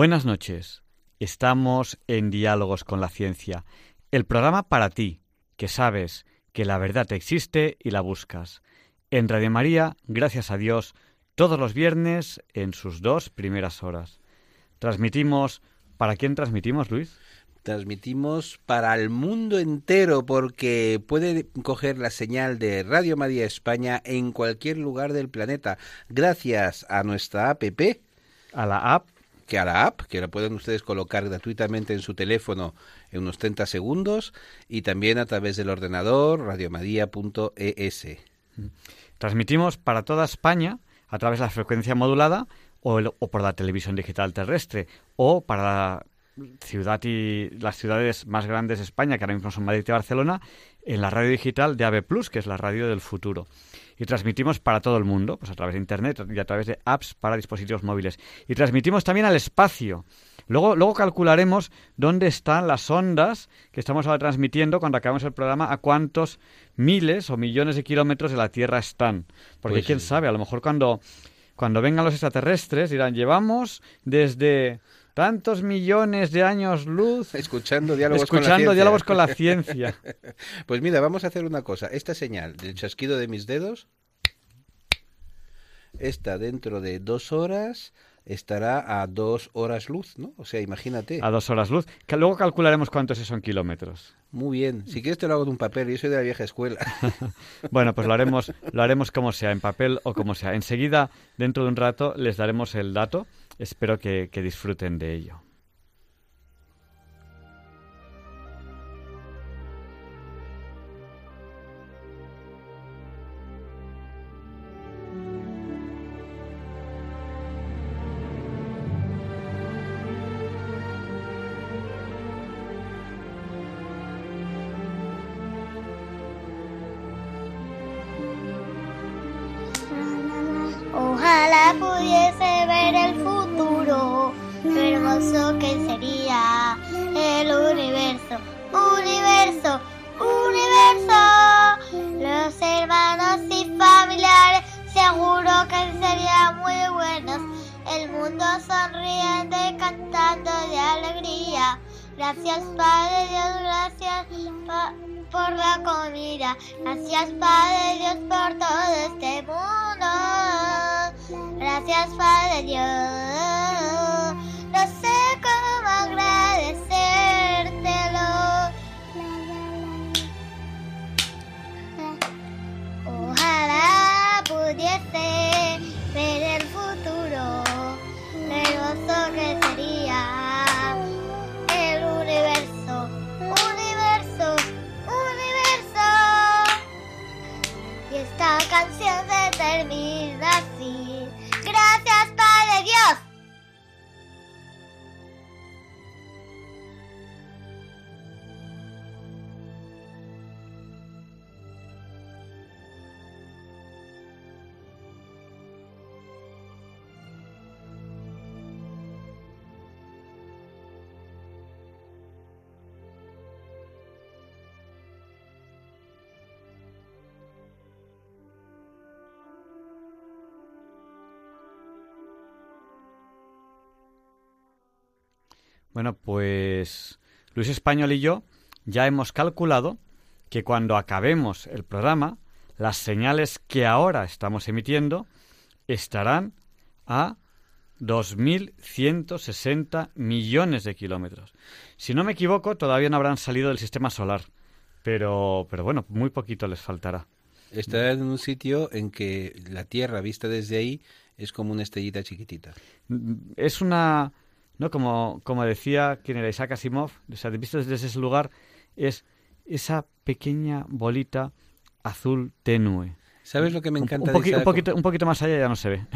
Buenas noches. Estamos en Diálogos con la Ciencia, el programa para ti, que sabes que la verdad existe y la buscas. En Radio María, gracias a Dios, todos los viernes en sus dos primeras horas. Transmitimos... ¿Para quién transmitimos, Luis? transmitimos para el mundo entero porque puede coger la señal de Radio María España en cualquier lugar del planeta gracias a nuestra app. A la app que a la app, que la pueden ustedes colocar gratuitamente en su teléfono en unos 30 segundos, y también a través del ordenador radiomadia.es. Transmitimos para toda España a través de la frecuencia modulada o, por la televisión digital terrestre, o para ciudad y las ciudades más grandes de España, que ahora mismo son Madrid y Barcelona, en la radio digital de AB Plus, que es la radio del futuro y transmitimos para todo el mundo, pues a través de Internet y a través de apps para dispositivos móviles. Y transmitimos también al espacio. Luego, luego calcularemos dónde están las ondas que estamos ahora transmitiendo cuando acabemos el programa, a cuántos miles o millones de kilómetros de la Tierra están. Porque pues quién sabe, a lo mejor cuando, cuando vengan los extraterrestres dirán, llevamos desde tantos millones de años luz escuchando diálogos con la ciencia. diálogos con la ciencia. pues mira, vamos a hacer una cosa. Esta señal del chasquido de mis dedos, esta dentro de dos horas estará a dos horas luz, ¿no? O sea, imagínate. A dos horas luz. Que luego calcularemos cuántos son kilómetros. Muy bien. Si quieres te lo hago de un papel. Yo soy de la vieja escuela. bueno, pues lo haremos, lo haremos como sea, en papel o como sea. Enseguida, dentro de un rato, les daremos el dato Espero que, que disfruten de ello. Bueno, pues Luis Español y yo ya hemos calculado que cuando acabemos el programa, las señales que ahora estamos emitiendo estarán a 2.160 millones de kilómetros. Si no me equivoco, todavía no habrán salido del sistema solar, pero, pero bueno, muy poquito les faltará. Estarán en un sitio en que la Tierra vista desde ahí es como una estrellita chiquitita. Es una ¿no? Como, como decía quien era Isaac Asimov, o sea, visto desde ese lugar, es esa pequeña bolita azul tenue. ¿Sabes lo que me Un- encanta un, de poqui- un Isaac? poquito, un poquito más allá ya no se ve.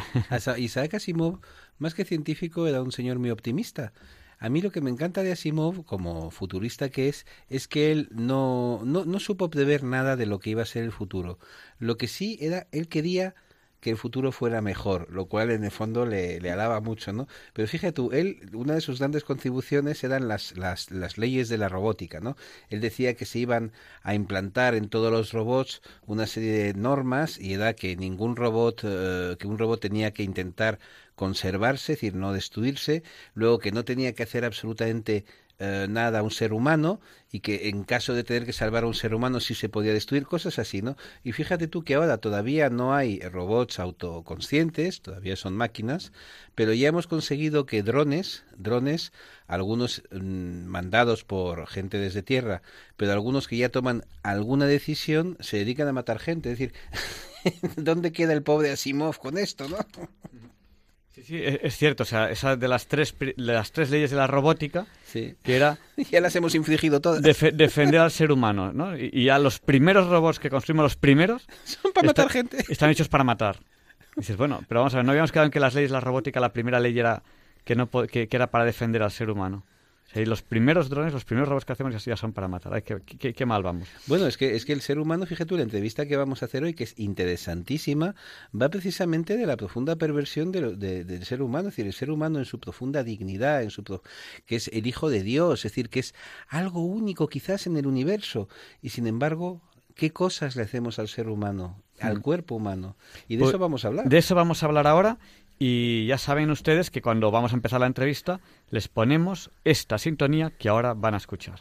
Isaac Asimov, más que científico, era un señor muy optimista. A mí lo que me encanta de Asimov, como futurista que es, es que él no, no, no supo prever nada de lo que iba a ser el futuro. Lo que sí era, él quería que el futuro fuera mejor, lo cual en el fondo le, alaba mucho, ¿no? Pero fíjate tú, él, una de sus grandes contribuciones eran las, las, las leyes de la robótica, ¿no? Él decía que se iban a implantar en todos los robots una serie de normas y era que ningún robot, eh, que un robot tenía que intentar conservarse, es decir, no destruirse, luego que no tenía que hacer absolutamente eh, nada a un ser humano y que en caso de tener que salvar a un ser humano sí se podía destruir, cosas así, ¿no? Y fíjate tú que ahora todavía no hay robots autoconscientes, todavía son máquinas, pero ya hemos conseguido que drones, drones, algunos mm, mandados por gente desde tierra, pero algunos que ya toman alguna decisión se dedican a matar gente, es decir, ¿dónde queda el pobre Asimov con esto, no? Sí, sí, es, es cierto. O sea, esa de las tres, de las tres leyes de la robótica, Sí. que era Ya las hemos infligido todas. defe- defender al ser humano, ¿no? Y, y a los primeros robots que construimos, los primeros, Son para matar gente. están hechos para matar. Dices, bueno, pero vamos a ver, no habíamos quedado en que las leyes de la robótica, la primera ley era que, no, que, que era para defender al ser humano. Y los primeros drones, los primeros robots que hacemos ya, ya son para matar. Ay, qué, qué- qué mal vamos. Bueno, es que, es que el ser humano, fíjate tú, la entrevista que vamos a hacer hoy, que es interesantísima, va precisamente de la profunda perversión de lo- de- del ser humano, es decir, el ser humano en su profunda dignidad, en su pro- que es el Hijo de Dios, es decir, que es algo único quizás en el universo, y sin embargo, ¿qué cosas le hacemos al ser humano, al cuerpo humano? Y de Pues, eso vamos a hablar. De eso vamos a hablar ahora y ya saben ustedes que cuando vamos a empezar la entrevista les ponemos esta sintonía que ahora van a escuchar.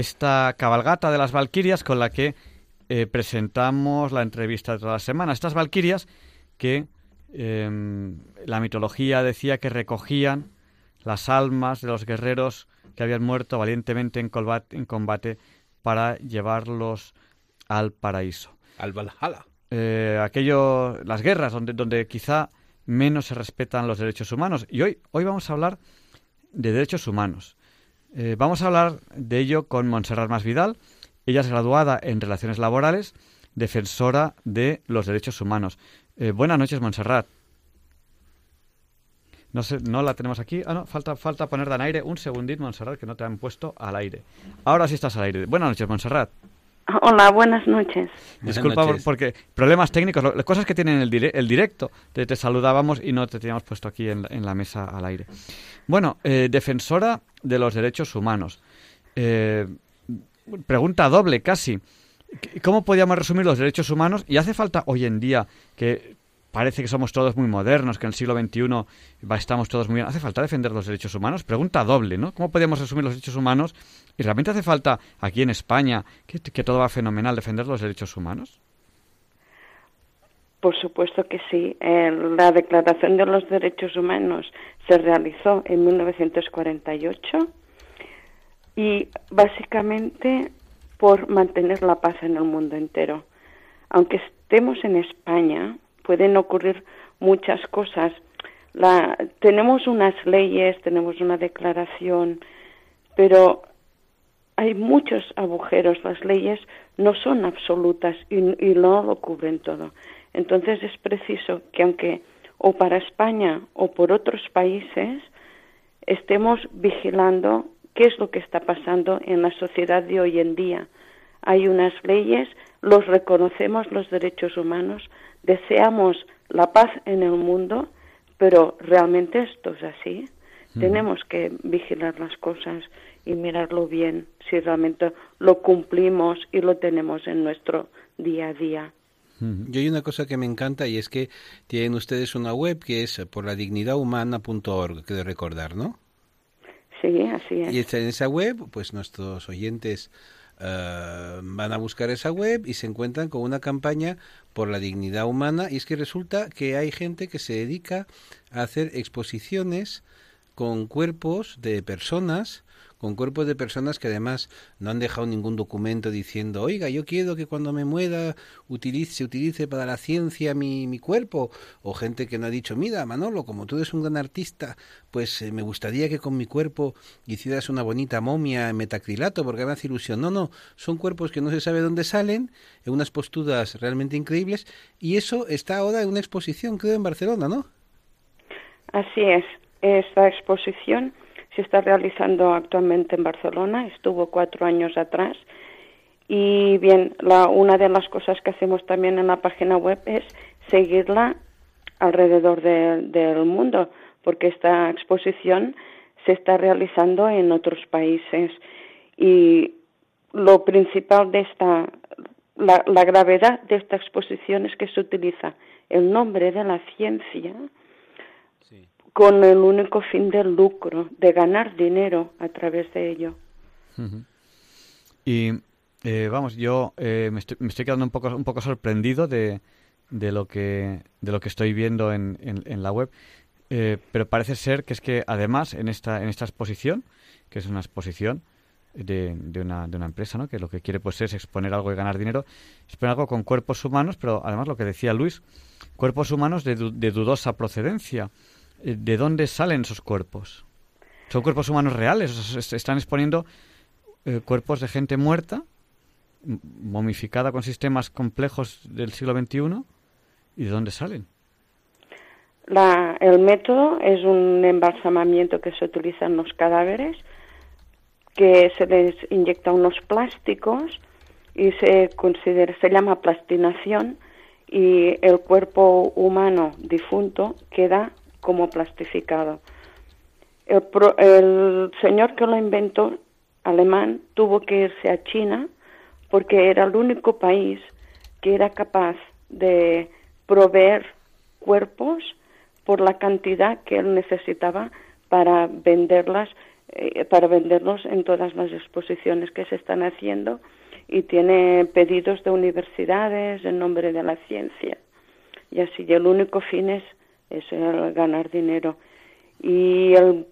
Esta cabalgata de las Valquirias con la que eh, presentamos la entrevista de toda la semana. Estas Valquirias que eh, la mitología decía que recogían las almas de los guerreros que habían muerto valientemente en combate, en combate para llevarlos al paraíso. Al Valhalla. Eh, aquello, las guerras donde, donde quizá menos se respetan los derechos humanos. Y hoy, hoy vamos a hablar de derechos humanos. Eh, vamos a hablar de ello con Montserrat Masvidal. Ella es graduada en Relaciones Laborales, defensora de los derechos humanos. Eh, buenas noches, Montserrat. No la tenemos aquí. Ah, no, falta, falta ponerla en aire. Un segundito, Montserrat, que no te han puesto al aire. Ahora sí estás al aire. Buenas noches, Montserrat. Hola, buenas noches. Buenas Disculpa noches. porque problemas técnicos, lo- las cosas que tienen el, dire- el directo. Te, te saludábamos y no te teníamos puesto aquí en, la- en la mesa al aire. Bueno, eh, defensora de los derechos humanos. Eh, pregunta doble casi. ¿Qué- ¿Cómo podríamos resumir los derechos humanos? Y hace falta hoy en día que parece que somos todos muy modernos, que en el siglo XXI estamos todos muy bien. ¿Hace falta defender los derechos humanos? Pregunta doble, ¿no? ¿Cómo podríamos resumir los derechos humanos? ¿Y realmente hace falta aquí en España, que, que todo va fenomenal, defender los derechos humanos? Por supuesto que sí. La Declaración de los Derechos Humanos se realizó en 1948 y básicamente por mantener la paz en el mundo entero. Aunque estemos en España, pueden ocurrir muchas cosas. La, tenemos unas leyes, tenemos una declaración, pero hay muchos agujeros. Las leyes no son absolutas y, y no lo cubren todo. Entonces es preciso que aunque o para España o por otros países estemos vigilando qué es lo que está pasando en la sociedad de hoy en día. Hay unas leyes, los reconocemos los derechos humanos, deseamos la paz en el mundo, pero realmente esto es así. Tenemos que vigilar las cosas y mirarlo bien si realmente lo cumplimos y lo tenemos en nuestro día a día. Yo hay una cosa que me encanta y es que tienen ustedes una web que es por la dignidad humana.org, que de recordar, ¿no? Sí, así es. Y en esa web, pues nuestros oyentes uh, van a buscar esa web y se encuentran con una campaña por la dignidad humana. Y es que resulta que hay gente que se dedica a hacer exposiciones con cuerpos de personas con cuerpos de personas que además no han dejado ningún documento diciendo, oiga, yo quiero que cuando me muera utilice, se utilice para la ciencia mi, mi cuerpo, o gente que no ha dicho, mira, Manolo, como tú eres un gran artista, pues eh, me gustaría que con mi cuerpo hicieras una bonita momia en metacrilato, porque me hace ilusión. No, no, son cuerpos que no se sabe dónde salen, en unas posturas realmente increíbles, y eso está ahora en una exposición, creo, en Barcelona, ¿no? Así es, esta exposición se está realizando actualmente en Barcelona, estuvo cuatro años atrás. Y bien, la, una de las cosas que hacemos también en la página web es seguirla alrededor del mundo, porque esta exposición se está realizando en otros países. Y lo principal de esta, la, la gravedad de esta exposición es que se utiliza el nombre de la ciencia con el único fin del lucro, de ganar dinero a través de ello. Y eh, vamos, yo eh, me, estoy, me, estoy, quedando un poco, un poco sorprendido de, de, lo, que, de lo que estoy viendo en, en, la web, eh, pero parece ser que es que además en esta, en esta exposición, que es una exposición de, de, una, de una empresa, ¿no? que lo que quiere pues es exponer algo y ganar dinero, exponer algo con cuerpos humanos, pero además lo que decía Luis, cuerpos humanos de, de dudosa procedencia. Eh, ¿de dónde salen esos cuerpos? ¿Son cuerpos humanos reales? están exponiendo eh, cuerpos de gente muerta, momificada con sistemas complejos del siglo XXI. ¿Y de dónde salen? La, el método es un embalsamamiento que se utiliza en los cadáveres, que se les inyecta unos plásticos y se considera, se llama plastinación y el cuerpo humano difunto queda como plastificado. El, el señor que lo inventó, alemán, tuvo que irse a China porque era el único país que era capaz de proveer cuerpos por la cantidad que él necesitaba para venderlas eh, para venderlos en todas las exposiciones que se están haciendo y tiene pedidos de universidades en nombre de la ciencia y así el único fin es es el ganar dinero. Y el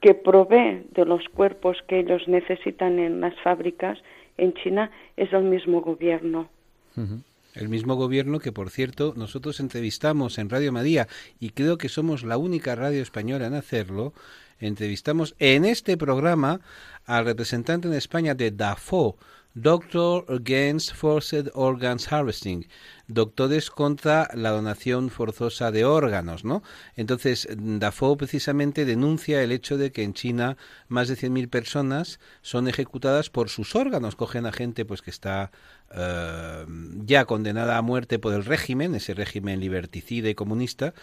que provee de los cuerpos que ellos necesitan en las fábricas en China es el mismo gobierno. El mismo gobierno que, por cierto, nosotros entrevistamos en Radio María y creo que somos la única radio española en hacerlo. Entrevistamos en este programa al representante en España de DAFO, Doctor Against Forced Organs Harvesting, doctores contra la donación forzosa de órganos, ¿no? Entonces, Dafoe precisamente denuncia el hecho de que en China más de 100.000 personas son ejecutadas por sus órganos. Cogen a gente pues que está uh, ya condenada a muerte por el régimen, ese régimen liberticida y comunista,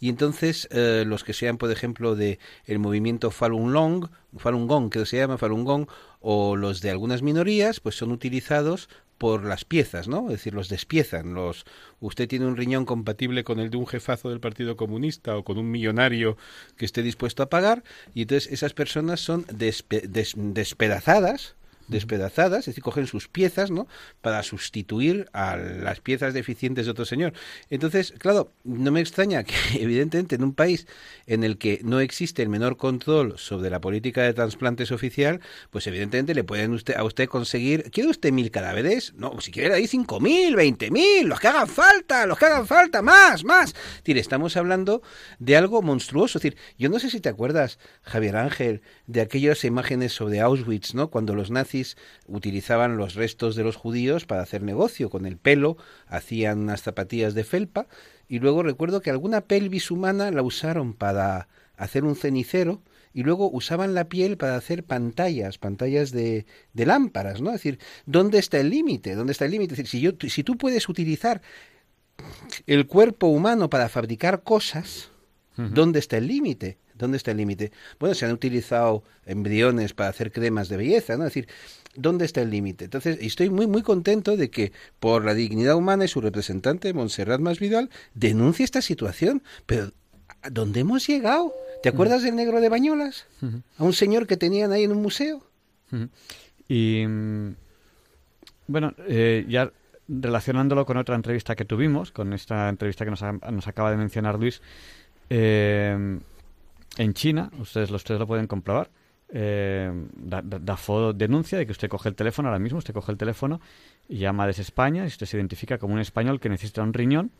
y entonces uh, los que sean, por ejemplo, de el movimiento Falun Gong, Falun Gong, que se llama Falun Gong, o los de algunas minorías, pues son utilizados por las piezas, ¿no? Es decir, los despiezan. Los, usted tiene un riñón compatible con el de un jefazo del Partido Comunista o con un millonario que esté dispuesto a pagar, y entonces esas personas son despedazadas despedazadas, es decir, cogen sus piezas, ¿no? Para sustituir a las piezas deficientes de otro señor. Entonces, claro, no me extraña que, evidentemente, en un país en el que no existe el menor control sobre la política de trasplantes oficial, pues evidentemente le pueden a usted conseguir, ¿quiere usted mil cadáveres? No, si quiere ahí cinco mil, veinte mil, los que hagan falta, los que hagan falta, más, más. Es decir, estamos hablando de algo monstruoso. Es decir, yo no sé si te acuerdas, Javier Ángel, de aquellas imágenes sobre Auschwitz, ¿no? Cuando los nazis utilizaban los restos de los judíos para hacer negocio con el pelo, hacían unas zapatillas de felpa y luego recuerdo que alguna pelvis humana la usaron para hacer un cenicero y luego usaban la piel para hacer pantallas, pantallas de, de lámparas, ¿no? Es decir, ¿dónde está el límite? ¿Dónde está el límite? Es decir, si, yo, si tú puedes utilizar el cuerpo humano para fabricar cosas, ¿dónde está el límite? ¿Dónde está el límite? Bueno, se han utilizado embriones para hacer cremas de belleza, ¿no? Es decir, ¿dónde está el límite? Entonces, estoy muy, muy contento de que por la dignidad humana y su representante, Montserrat Masvidal, denuncie esta situación. Pero, ¿a dónde hemos llegado? ¿Te acuerdas del negro de Bañolas? A un señor que tenían ahí en un museo. Y, mm, bueno, eh, ya relacionándolo con otra entrevista que tuvimos, con esta entrevista que nos, nos acaba de mencionar Luis, eh, en China, ustedes los tres lo pueden comprobar, eh, da, denuncia de que usted coge el teléfono ahora mismo, usted coge el teléfono y llama desde España y usted se identifica como un español que necesita un riñón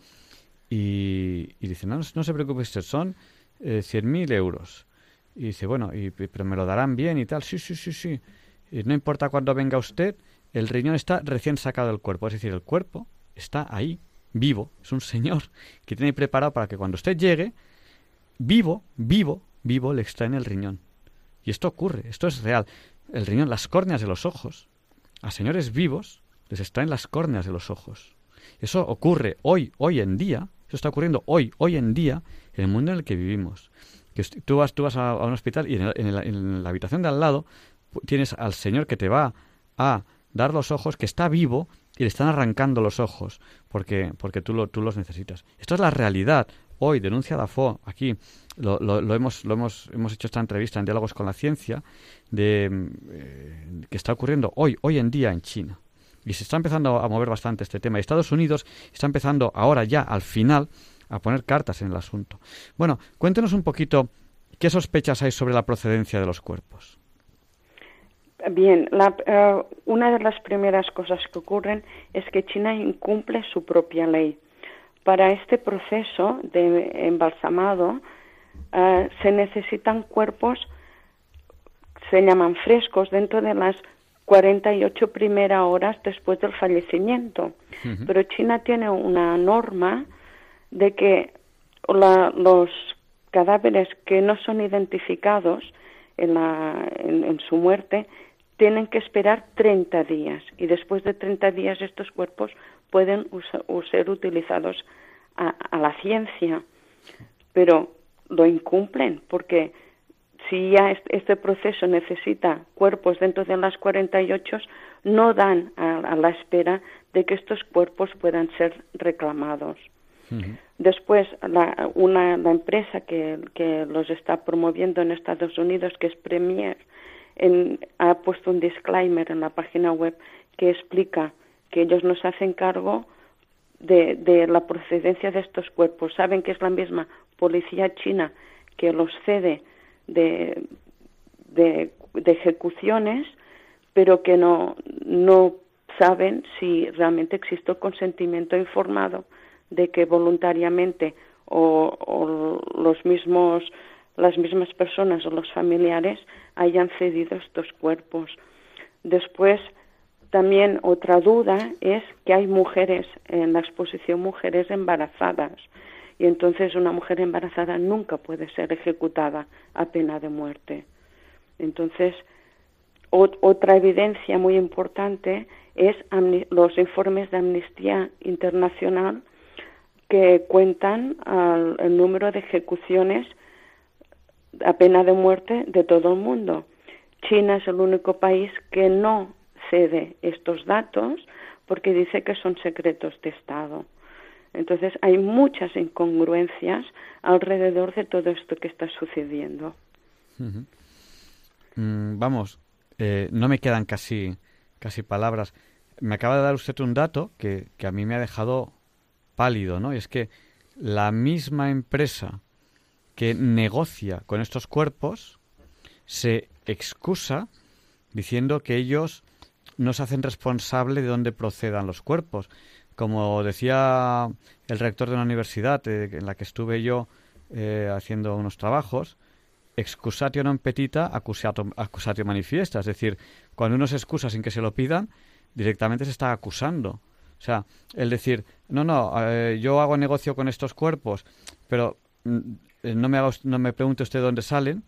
y, dice, no, no se preocupe usted, son eh, 100.000 euros. Y dice, bueno, y, pero me lo darán bien y tal, sí, sí, sí, sí. Y no importa cuándo venga usted, el riñón está recién sacado del cuerpo, es decir, el cuerpo está ahí, vivo, es un señor que tiene preparado para que cuando usted llegue, vivo, vivo, vivo, le extraen el riñón. Y esto ocurre, esto es real. El riñón, las córneas de los ojos, a señores vivos les extraen las córneas de los ojos. Eso ocurre hoy, hoy en día, eso está ocurriendo hoy, hoy en día, en el mundo en el que vivimos. Que tú vas, tú vas a, un hospital y en, la habitación de al lado tienes al señor que te va a dar los ojos, que está vivo y le están arrancando los ojos porque, porque tú, lo, tú los necesitas. Esto es la realidad hoy denuncia DAFO, aquí lo, lo, hemos, lo hemos, hemos hecho esta entrevista en Diálogos con la Ciencia, de, eh, que está ocurriendo hoy, hoy en día en China. Y se está empezando a mover bastante este tema. Y Estados Unidos está empezando ahora ya, al final, a poner cartas en el asunto. Bueno, cuéntenos un poquito qué sospechas hay sobre la procedencia de los cuerpos. Bien, la, eh, una de las primeras cosas que ocurren es que China incumple su propia ley. Para este proceso de embalsamado eh, se necesitan cuerpos, se llaman frescos, dentro de las 48 primeras horas después del fallecimiento. Pero China tiene una norma de que los cadáveres que no son identificados en, la, en, su muerte tienen que esperar 30 días. Y después de 30 días estos cuerpos pueden ser utilizados a, la ciencia, pero lo incumplen porque si ya este proceso necesita cuerpos dentro de las 48, no dan a, la espera de que estos cuerpos puedan ser reclamados. Después, la, una, la empresa que, que, los está promoviendo en Estados Unidos, que es Premier, en, ha puesto un disclaimer en la página web que explica que ellos nos hacen cargo de, de la procedencia de estos cuerpos. Saben que es la misma policía china que los cede de, de, de ejecuciones, pero que no, no saben si realmente existe consentimiento informado de que voluntariamente o, o, los mismos las mismas personas o los familiares hayan cedido estos cuerpos. Después también otra duda es que hay mujeres en la exposición mujeres embarazadas y entonces una mujer embarazada nunca puede ser ejecutada a pena de muerte. Entonces, otra evidencia muy importante es los informes de Amnistía Internacional que cuentan el número de ejecuciones a pena de muerte de todo el mundo. China es el único país que no cede estos datos porque dice que son secretos de Estado. Entonces hay muchas incongruencias alrededor de todo esto que está sucediendo. Mm, vamos, Eh, no me quedan casi, casi palabras. Me acaba de dar usted un dato que, que a mí me ha dejado pálido, ¿no? Y es que la misma empresa que negocia con estos cuerpos se excusa diciendo que ellos no se hacen responsable de dónde procedan los cuerpos. Como decía el rector de una universidad eh, en la que estuve yo eh, haciendo unos trabajos, excusatio non petita, accusatio, accusatio manifiesta. Es decir, cuando uno se excusa sin que se lo pidan, directamente se está acusando. O sea, el decir, no, no, eh, yo hago negocio con estos cuerpos, pero mm, no, me no me pregunte usted dónde salen,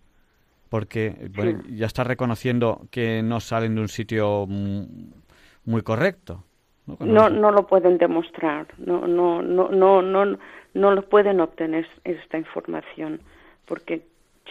porque ya está reconociendo que no salen de un sitio muy correcto. No, no, lo pueden demostrar, no, no, no, no, no, no lo pueden obtener esta información, porque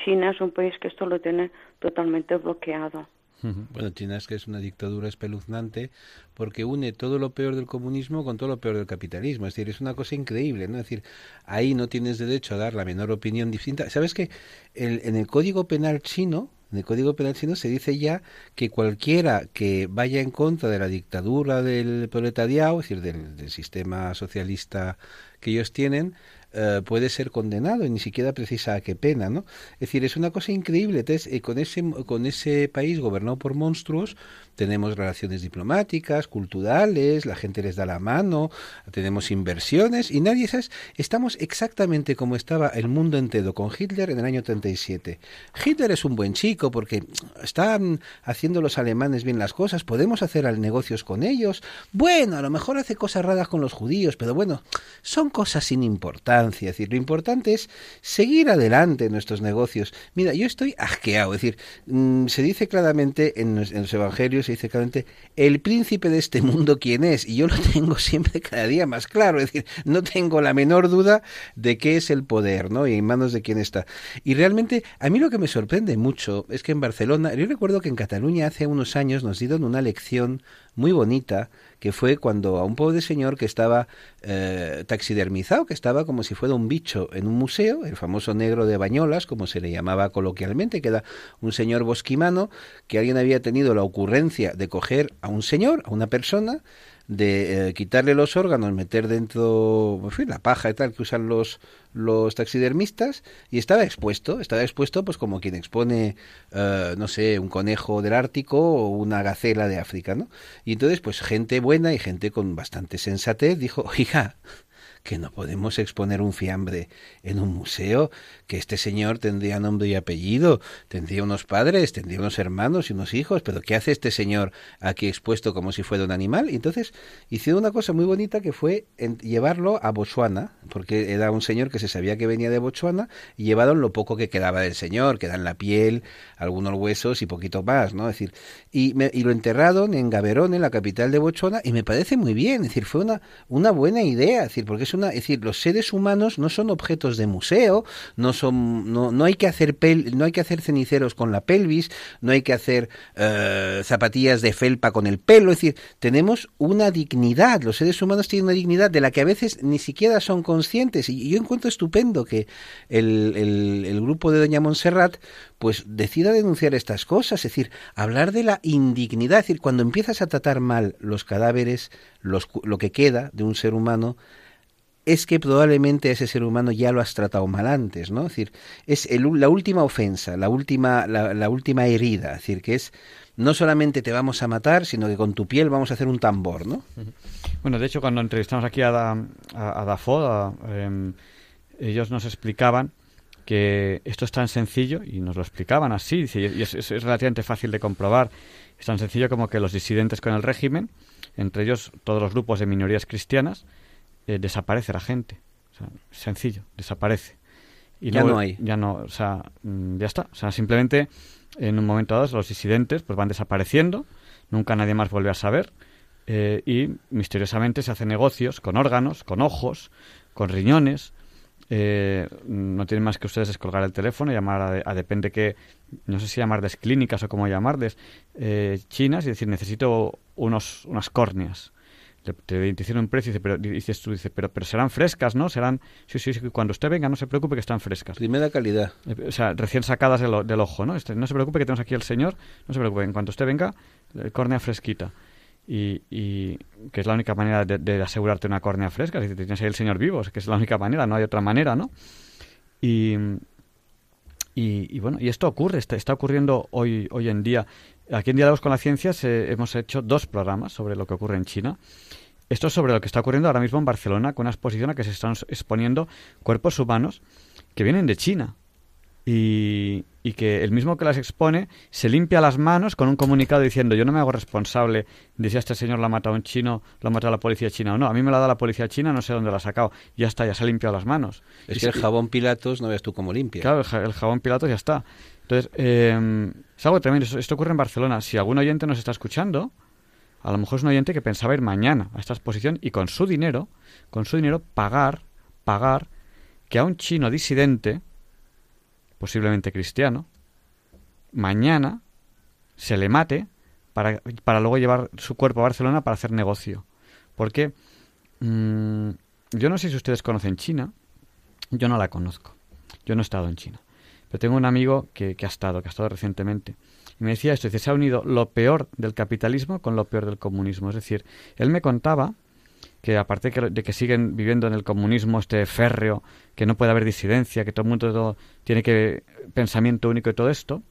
China es un país que esto lo tiene totalmente bloqueado. Bueno, China es que es una dictadura espeluznante porque une todo lo peor del comunismo con todo lo peor del capitalismo. Es decir, es una cosa increíble, ¿no? Es decir, ahí no tienes derecho a dar la menor opinión distinta. ¿Sabes que en el Código Penal chino, en el Código Penal chino se dice ya que cualquiera que vaya en contra de la dictadura del proletariado, es decir, del sistema socialista que ellos tienen, eh, puede ser condenado y ni siquiera precisa a qué pena, ¿no? Es decir, es una cosa increíble. Entonces, eh, con, ese, con ese país gobernado por monstruos, tenemos relaciones diplomáticas, culturales, la gente les da la mano, tenemos inversiones y nadie sabe. Estamos exactamente como estaba el mundo entero con Hitler en el año 37. Hitler es un buen chico porque están haciendo los alemanes bien las cosas, podemos hacer negocios con ellos. Bueno, a lo mejor hace cosas raras con los judíos, pero bueno, son cosas sin es decir, lo importante es seguir adelante en nuestros negocios. Mira, yo estoy asqueado. Es decir, mm, se dice claramente en, los evangelios, se dice claramente, el príncipe de este mundo, ¿quién es? Y yo lo tengo siempre cada día más claro. Es decir, no tengo la menor duda de qué es el poder, ¿no? Y en manos de quién está. Y realmente, a mí lo que me sorprende mucho es que en Barcelona, yo recuerdo que en Cataluña hace unos años nos dieron una lección muy bonita que fue cuando a un pobre señor que estaba eh, taxidermizado, que estaba como si fuera un bicho en un museo, el famoso negro de Bañolas, como se le llamaba coloquialmente, que era un señor bosquimano, que alguien había tenido la ocurrencia de coger a un señor, a una persona, de eh, quitarle los órganos, meter dentro en fin, la paja y tal que usan los, los taxidermistas y estaba expuesto, estaba expuesto pues como quien expone, eh, no sé, un conejo del Ártico o una gacela de África, ¿no? Y entonces pues gente buena y gente con bastante sensatez dijo, oiga, que no podemos exponer un fiambre en un museo, que este señor tendría nombre y apellido, tendría unos padres, tendría unos hermanos y unos hijos, pero ¿qué hace este señor aquí expuesto como si fuera un animal? Y entonces hicieron una cosa muy bonita que fue llevarlo a Botswana, porque era un señor que se sabía que venía de Botswana, y llevaron lo poco que quedaba del señor, que eran la piel, algunos huesos y poquito más, ¿no? Es decir, y, me, y lo enterraron en Gaberón, en la capital de Botswana, y me parece muy bien, es decir, fue una, una buena idea, es decir, porque es es decir, los seres humanos no son objetos de museo, no son, no, no hay que hacer pel, no hay que hacer ceniceros con la pelvis, no hay que hacer eh, zapatillas de felpa con el pelo, es decir, tenemos una dignidad, los seres humanos tienen una dignidad de la que a veces ni siquiera son conscientes. Y yo encuentro estupendo que el, el, grupo de Doña Montserrat pues decida denunciar estas cosas, es decir, hablar de la indignidad, es decir, cuando empiezas a tratar mal los cadáveres, los, lo que queda de un ser humano, es que probablemente ese ser humano ya lo has tratado mal antes, ¿no? Es decir, es la última ofensa, la última, la, última herida, es decir, que es no solamente te vamos a matar, sino que con tu piel vamos a hacer un tambor, ¿no? Bueno, de hecho, cuando entrevistamos aquí a, da, a, em, ellos nos explicaban que esto es tan sencillo, y nos lo explicaban así, y es, es relativamente fácil de comprobar, es tan sencillo como que los disidentes con el régimen, entre ellos todos los grupos de minorías cristianas, eh, desaparece la gente. sencillo, desaparece. Y ya no hay. Ya no, o sea, mm, ya está. O sea, simplemente en un momento dado los disidentes pues van desapareciendo, nunca nadie más vuelve a saber eh, y misteriosamente se hacen negocios con órganos, con ojos, con riñones. Eh, no tienen más que ustedes descolgar el teléfono y llamar a, depende que, no sé si llamarles clínicas o cómo llamarles, chinas y decir necesito unos, unas córneas te, te hicieron un precio pero, dices tú, dice, pero, pero serán frescas, ¿no? Serán, sí, sí, sí, cuando usted venga no se preocupe que están frescas. Primera calidad. Eh, O sea, recién sacadas del, del ojo, ¿no? Este, no se preocupe que tenemos aquí al señor, no se preocupe, en cuanto usted venga, eh, córnea fresquita. Y, y que es la única manera de, de asegurarte una córnea fresca, si tienes ahí el señor vivo, que es la única manera, no hay otra manera, ¿no? Y, y, y bueno, y esto ocurre, está, está ocurriendo hoy, hoy en día. Aquí en Diálogos con la Ciencia hemos hecho dos programas sobre lo que ocurre en China. Esto es sobre lo que está ocurriendo ahora mismo en Barcelona con una exposición a que se están exponiendo cuerpos humanos que vienen de China y, y que el mismo que las expone se limpia las manos con un comunicado diciendo yo no me hago responsable de si a este señor lo ha matado un chino, lo ha matado la policía china o no. A mí me lo ha dado la policía china, no sé dónde lo ha sacado. Ya está, ya se ha limpiado las manos. Es Y que el jabón Pilatos no veas tú cómo limpia. Claro, el, ja- el jabón Pilatos ya está. Entonces, eh, es algo tremendo. Esto, esto ocurre en Barcelona. Si algún oyente nos está escuchando, a lo mejor es un oyente que pensaba ir mañana a esta exposición y con su dinero, con su dinero, pagar, pagar que a un chino disidente, posiblemente cristiano, mañana se le mate para, para luego llevar su cuerpo a Barcelona para hacer negocio. Porque mm, yo no sé si ustedes conocen China, yo no la conozco. Yo no he estado en China. Pero tengo un amigo que, que ha estado, que ha estado recientemente. Y me decía esto, dice, se ha unido lo peor del capitalismo con lo peor del comunismo. Es decir, él me contaba que aparte de que siguen viviendo en el comunismo este férreo, que no puede haber disidencia, que todo el mundo todo- tiene que pensamiento único y todo esto,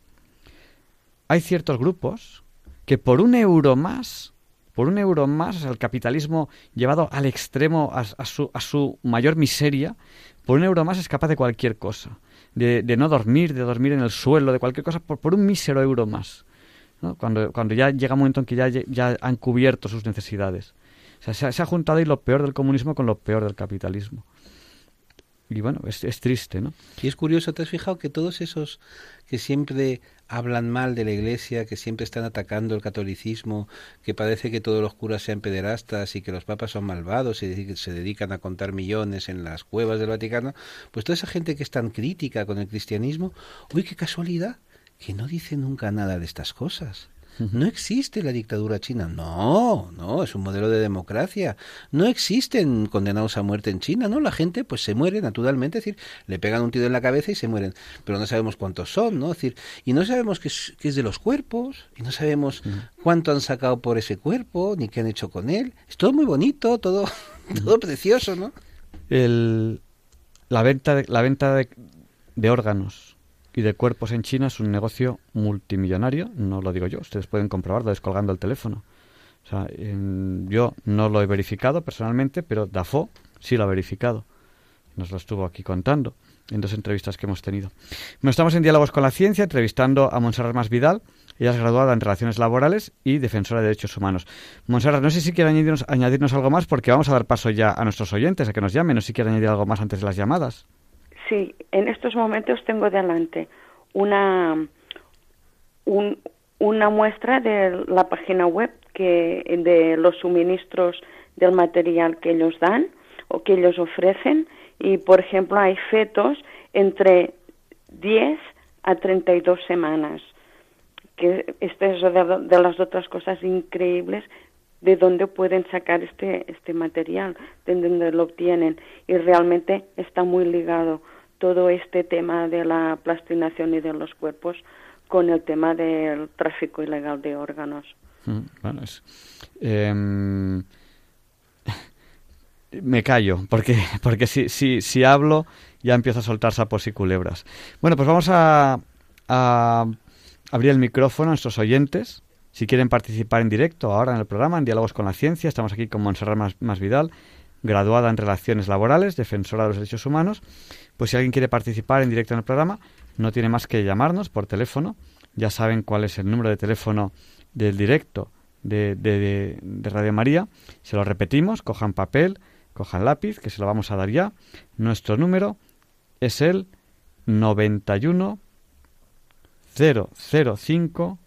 hay ciertos grupos que por un euro más, por un euro más, el capitalismo llevado al extremo, a, su, a su mayor miseria, por un euro más es capaz de cualquier cosa, de, de no dormir, de dormir en el suelo, de cualquier cosa, por, por un mísero euro más. ¿no? Cuando, cuando ya llega un momento en que ya, ya han cubierto sus necesidades. O sea, se, ha- se ha juntado ahí lo peor del comunismo con lo peor del capitalismo. Y bueno, es, es triste, ¿no? Y es curioso, ¿te has fijado que todos esos que siempre hablan mal de la iglesia, que siempre están atacando el catolicismo, que parece que todos los curas sean pederastas y que los papas son malvados y se dedican a contar millones en las cuevas del Vaticano, pues toda esa gente que es tan crítica con el cristianismo, uy, qué casualidad, que no dice nunca nada de estas cosas. No existe la dictadura china. No, no, es un modelo de democracia. No existen condenados a muerte en China, ¿no? La gente pues se muere naturalmente, es decir, le pegan un tiro en la cabeza y se mueren. Pero no sabemos cuántos son, ¿no? Es decir, y no sabemos qué es, qué es de los cuerpos, y no sabemos cuánto han sacado por ese cuerpo, ni qué han hecho con él. Es todo muy bonito, todo, todo precioso, ¿no? El, la venta, de, la venta de, de órganos y de cuerpos en China es un negocio multimillonario, no lo digo yo, ustedes pueden comprobarlo descolgando el teléfono. O sea, yo no lo he verificado personalmente, pero Dafo sí lo ha verificado. Nos lo estuvo aquí contando en dos entrevistas que hemos tenido. Bueno, estamos en Diálogos con la Ciencia, entrevistando a Montserrat Mas Vidal. Ella es graduada en Relaciones Laborales y defensora de derechos humanos. Montserrat, no sé si quiere añadirnos, añadirnos algo más, porque vamos a dar paso ya a nuestros oyentes, a que nos llamen. Sé si quiere añadir algo más antes de las llamadas. Sí, en estos momentos tengo delante una un- una muestra de la página web que de los suministros del material que ellos dan o que ellos ofrecen. Y por ejemplo hay fetos entre 10 a 32 semanas que esto es de, de las otras cosas increíbles de dónde pueden sacar este este material, de dónde lo obtienen. Y realmente está muy ligado todo este tema de la plastinación y de los cuerpos con el tema del tráfico ilegal de órganos. Mm, Bueno, em, me callo, porque, porque si, si, si hablo ya empiezo a soltar sapos y culebras. Bueno, pues vamos a, abrir el micrófono a nuestros oyentes. Si quieren participar en directo ahora en el programa, en Diálogos con la Ciencia, estamos aquí con Montserrat Mas, Mas Vidal, graduada en Relaciones Laborales, defensora de los derechos humanos. Pues si alguien quiere participar en directo en el programa, no tiene más que llamarnos por teléfono. Ya saben cuál es el número de teléfono del directo de, de, de- Radio María. Se lo repetimos, cojan papel, cojan lápiz, que se lo vamos a dar ya. Nuestro número es el 91 005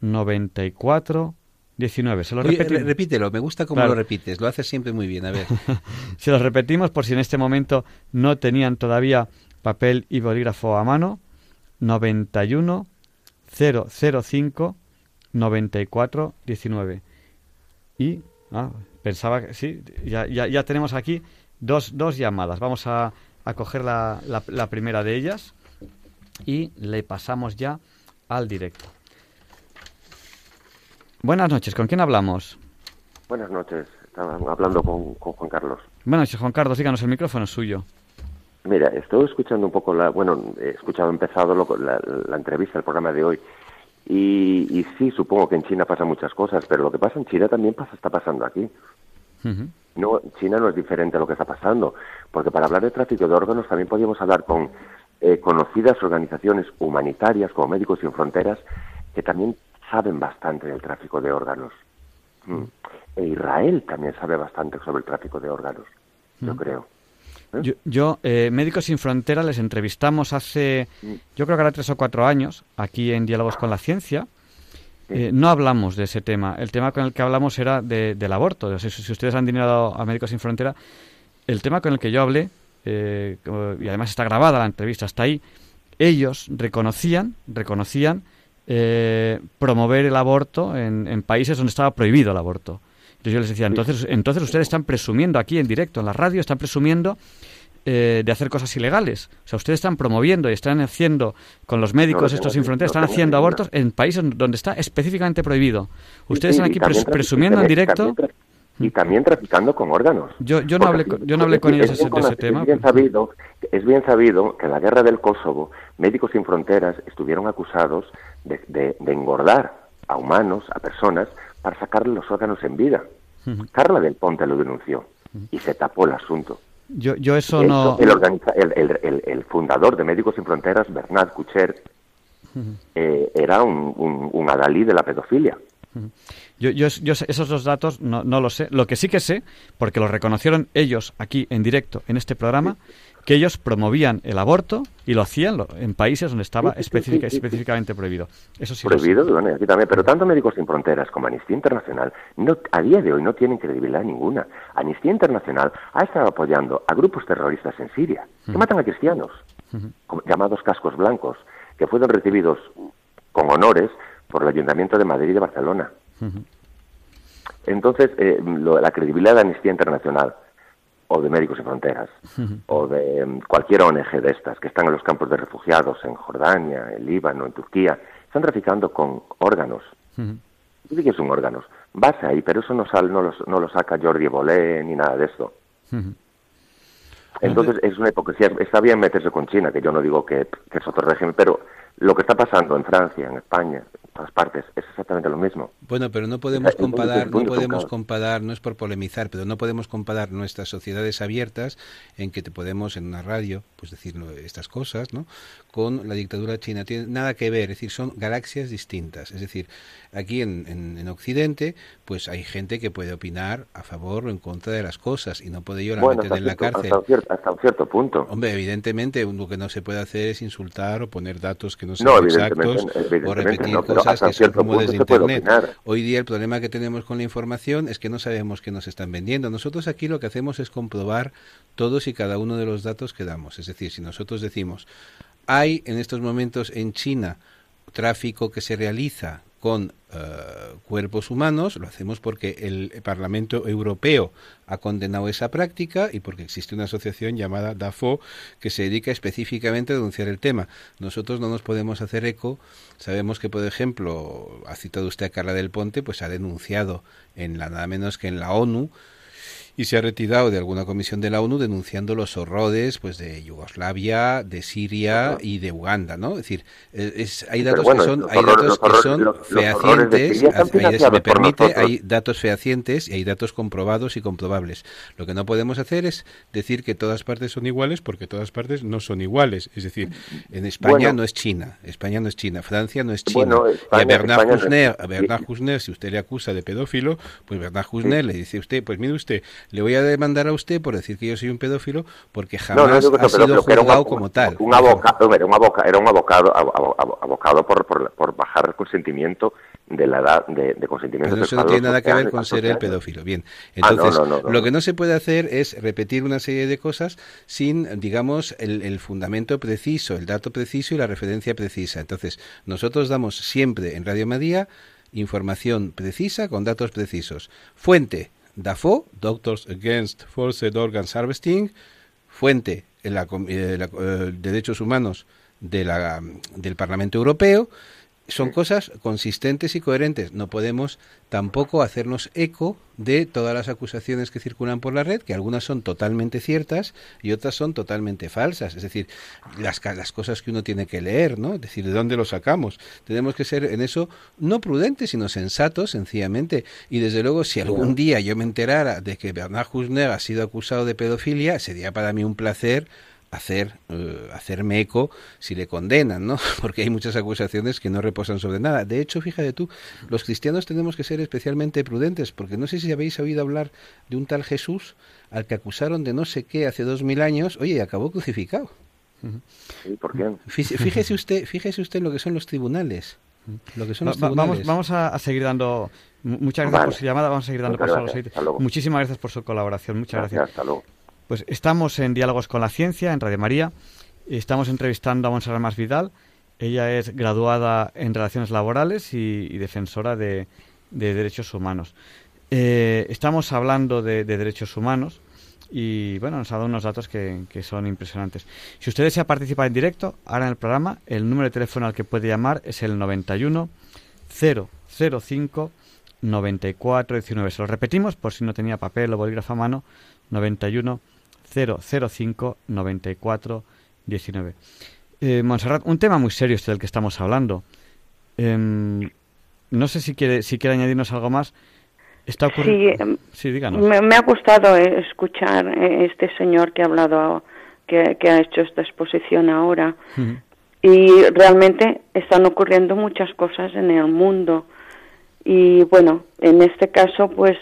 94 19. Se lo Oye, repítelo, me gusta cómo Claro. lo repites, lo haces siempre muy bien, a ver. Se los repetimos por si en este momento no tenían todavía papel y bolígrafo a mano. 91 005 94 19. Y, ah, Pensaba que sí, ya, ya, ya tenemos aquí dos, dos llamadas. Vamos a, a coger la, la, la primera de ellas y le pasamos ya al directo. Buenas noches, ¿con quién hablamos? Buenas noches, estaba hablando con, con Juan Carlos. Buenas noches, Juan Carlos, díganos, el micrófono es suyo. Mira, estoy escuchando un poco la, bueno, he escuchado empezado lo- la, la entrevista, el programa de hoy, y, y sí, supongo que en China pasan muchas cosas, pero lo que pasa en China también pasa, está pasando aquí. No, China no es diferente a lo que está pasando, porque para hablar de tráfico de órganos también podríamos hablar con eh, conocidas organizaciones humanitarias como Médicos Sin Fronteras que también saben bastante del tráfico de órganos. Mm. E Israel también sabe bastante sobre el tráfico de órganos, yo creo. ¿Eh? Yo, yo, eh, Médicos Sin Fronteras, les entrevistamos hace, yo creo que ahora tres o cuatro años, aquí en Diálogos con la Ciencia. Eh, no hablamos de ese tema. El tema con el que hablamos era de- del aborto. O sea, si, si ustedes han dinero a Médicos Sin Frontera, el tema con el que yo hablé, eh, y además está grabada la entrevista, está ahí, ellos reconocían, reconocían eh, promover el aborto en, en países donde estaba prohibido el aborto. Entonces yo les decía, entonces, entonces ustedes están presumiendo aquí en directo, en la radio, están presumiendo eh, de hacer cosas ilegales. O sea, ustedes están promoviendo y están haciendo con los médicos No, estos sin fronteras, están haciendo abortos en países donde está específicamente prohibido. Ustedes Sí, están aquí presumiendo en directo. tra- y también traficando con órganos. Yo, yo no hablé, yo no hablé con ellos de ese tema. Es bien, sabido, es bien sabido que en la guerra del Kosovo, Médicos Sin Fronteras estuvieron acusados de, de- de engordar a humanos, a personas, para sacarle los órganos en vida. Carla del Ponte lo denunció y se tapó el asunto. Yo, yo eso no... el, organiza- el- el- el- fundador de Médicos Sin Fronteras, Bernard Kouchner, eh, era un, un, un adalí de la pedofilia. Yo, yo, yo esos dos datos no, no lo sé. Lo que sí que sé, porque lo reconocieron ellos aquí en directo en este programa, que ellos promovían el aborto y lo hacían en países donde estaba específica- específicamente prohibido. Eso sí prohibido, bueno, aquí también, pero tanto Médicos Sin Fronteras como Amnistía Internacional no, a día de hoy no tienen credibilidad ninguna. Amnistía Internacional ha estado apoyando a grupos terroristas en Siria que matan a cristianos, llamados cascos blancos, que fueron recibidos con honores por el Ayuntamiento de Madrid y de Barcelona. Entonces, eh, lo- la credibilidad de Amnistía Internacional o de Médicos Sin Fronteras o de mm, cualquier ONG de estas que están en los campos de refugiados en Jordania, en Líbano, en Turquía, están traficando con órganos. Dice que son órganos. Vas ahí, pero eso no, sale, no, los- no lo saca Jordi Bolé ni nada de esto. Entonces es una hipocresía. Está bien meterse con China, que yo no digo que, que es otro régimen, pero lo que está pasando en Francia, en España, en todas partes, es exactamente lo mismo. Bueno, pero no podemos comparar, no podemos comparar, no es por polemizar, pero no podemos comparar nuestras sociedades abiertas en que te podemos en una radio, pues decir estas cosas, ¿no? Con la dictadura china. Tiene nada que ver, es decir, son galaxias distintas. Es decir, aquí en, en, en Occidente, pues hay gente que puede opinar a favor o en contra de las cosas y no puede yo la Bueno, meter en la cárcel. hasta, un cierto, hasta un cierto punto. Hombre, evidentemente lo que no se puede hacer es insultar o poner datos que no sean No, exactos o repetir no, cosas que son cierto rumores punto de se puede internet. Hoy día el problema que tenemos con la información es que no sabemos qué nos están vendiendo. Nosotros aquí lo que hacemos es comprobar todos y cada uno de los datos que damos. Es decir, si nosotros decimos, hay en estos momentos en China tráfico que se realiza con eh, cuerpos humanos, lo hacemos porque el Parlamento Europeo ha condenado esa práctica y porque existe una asociación llamada DAFO que se dedica específicamente a denunciar el tema. Nosotros no nos podemos hacer eco. Sabemos que, por ejemplo, ha citado usted a Carla del Ponte, pues ha denunciado en la nada menos que en la ONU y se ha retirado de alguna comisión de la ONU denunciando los horrores pues de Yugoslavia, de Siria y de Uganda, ¿no? Es decir, eh, es, hay datos bueno, que son, hay datos que son los- fehacientes, ahí, si me permite, nosotros. hay datos fehacientes y hay datos comprobados y comprobables. Lo que no podemos hacer es decir que todas partes son iguales porque todas partes no son iguales. Es decir, en España Bueno. no es China, España no es China, Francia no es China. Bueno, y a Bernard España no es- Kouchner, a Bernard Kouchner, si usted le acusa de pedófilo, pues Bernard Kouchner le dice a usted, pues mire usted, le voy a demandar a usted por decir que yo soy un pedófilo porque jamás que ha sido un- juzgado un- como tal. Un abocado, era un abocado, era un abocado, abo- abo- abocado por, por, por bajar el consentimiento de la edad de, de consentimiento Pero eso no tiene nada que ver 12 con ser el 14 años. pedófilo. Bien, Ah, no, entonces no, no, no. lo que no se puede hacer es repetir una serie de cosas sin, digamos, el, el fundamento preciso, el dato preciso y la referencia precisa. Entonces, nosotros damos siempre en Radio María información precisa con datos precisos. Fuente DAFO, Doctors Against Forced Organs Harvesting, fuente en la, eh, eh, Derechos Humanos del Parlamento Europeo, son cosas consistentes y coherentes. No podemos tampoco hacernos eco de todas las acusaciones que circulan por la red, que algunas son totalmente ciertas y otras son totalmente falsas. Es decir, las, las cosas que uno tiene que leer, ¿no? Es decir, ¿de dónde lo sacamos? Tenemos que ser en eso no prudentes, sino sensatos, sencillamente. Y desde luego, si algún día yo me enterara de que Bernard Kouchner ha sido acusado de pedofilia, sería para mí un placer hacer uh, hacerme eco si le condenan, ¿no? Porque hay muchas acusaciones que no reposan sobre nada. De hecho, fíjate tú, los cristianos tenemos que ser especialmente prudentes, porque no sé si habéis oído hablar de un tal Jesús al que acusaron de no sé qué hace dos mil años, oye, y acabó crucificado. ¿Por qué? Fíjese usted, fíjese usted lo que son los tribunales. Lo que son los tribunales. Vamos, vamos a, seguir dando. Muchas gracias por su llamada. Vamos a seguir dando paso a los Muchísimas gracias por su colaboración. Muchas gracias. Hasta luego. Pues estamos en Diálogos con la Ciencia, en Radio María. Estamos entrevistando a Monserrat Más Vidal. Ella es graduada en Relaciones Laborales y, defensora de, derechos humanos. Eh, estamos hablando de, derechos humanos y bueno, nos ha dado unos datos que, son impresionantes. Si usted desea participar en directo, ahora en el programa, el número de teléfono al que puede llamar es el 91 005 9419. Se lo repetimos por si no tenía papel o bolígrafo a mano, 91 005 94 19. Montserrat, un tema muy serio este del que estamos hablando. Em, no sé si quiere, si quiere añadirnos algo más. Está sí, em, sí, díganos. Me, ha gustado eh, escuchar eh, este señor que ha hablado, que, ha hecho esta exposición ahora. Y realmente están ocurriendo muchas cosas en el mundo. Y bueno, en este caso, pues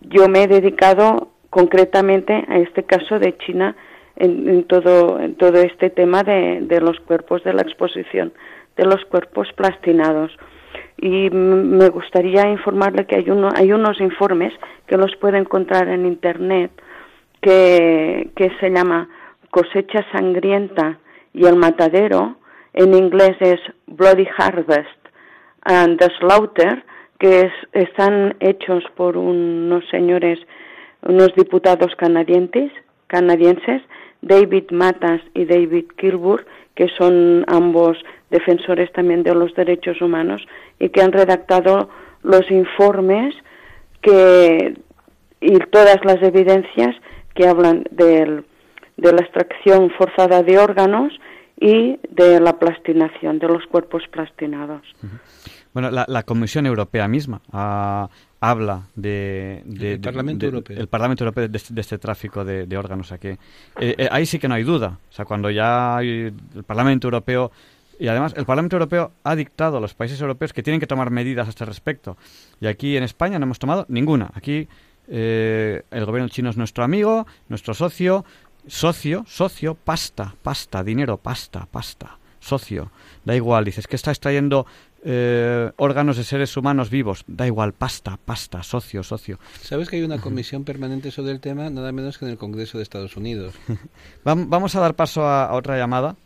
yo me he dedicado concretamente a este caso de China en, todo, en todo este tema de, los cuerpos de la exposición, de los cuerpos plastinados. Y me gustaría informarle que hay, uno, hay unos informes que los puede encontrar en Internet que, que se llama Cosecha Sangrienta y el Matadero, en inglés es Bloody Harvest and the Slaughter, que están hechos por unos señores unos diputados canadienses, canadienses, David Matas y David Kilburg, que son ambos defensores también de los derechos humanos y que han redactado los informes que y todas las evidencias que hablan de la extracción forzada de órganos y de la plastinación, de los cuerpos plastinados. Bueno, la, Comisión Europea misma ha, habla de, el Parlamento Europeo, el Parlamento Europeo de, este tráfico de, órganos. aquí. Eh, eh, ahí sí que no hay duda. O sea, cuando ya hay el Parlamento Europeo y además el Parlamento Europeo ha dictado a los países europeos que tienen que tomar medidas a este respecto. Y aquí en España no hemos tomado ninguna. Aquí eh, el gobierno chino es nuestro amigo, nuestro socio, socio, socio, pasta, pasta, dinero, pasta, pasta, socio. Da igual, dices que está extrayendo eh, órganos de seres humanos vivos. Da igual, pasta, pasta, socio, socio. ¿Sabes que hay una comisión permanente sobre el tema? Nada menos que en el Congreso de Estados Unidos. Vamos a dar paso a, otra llamada,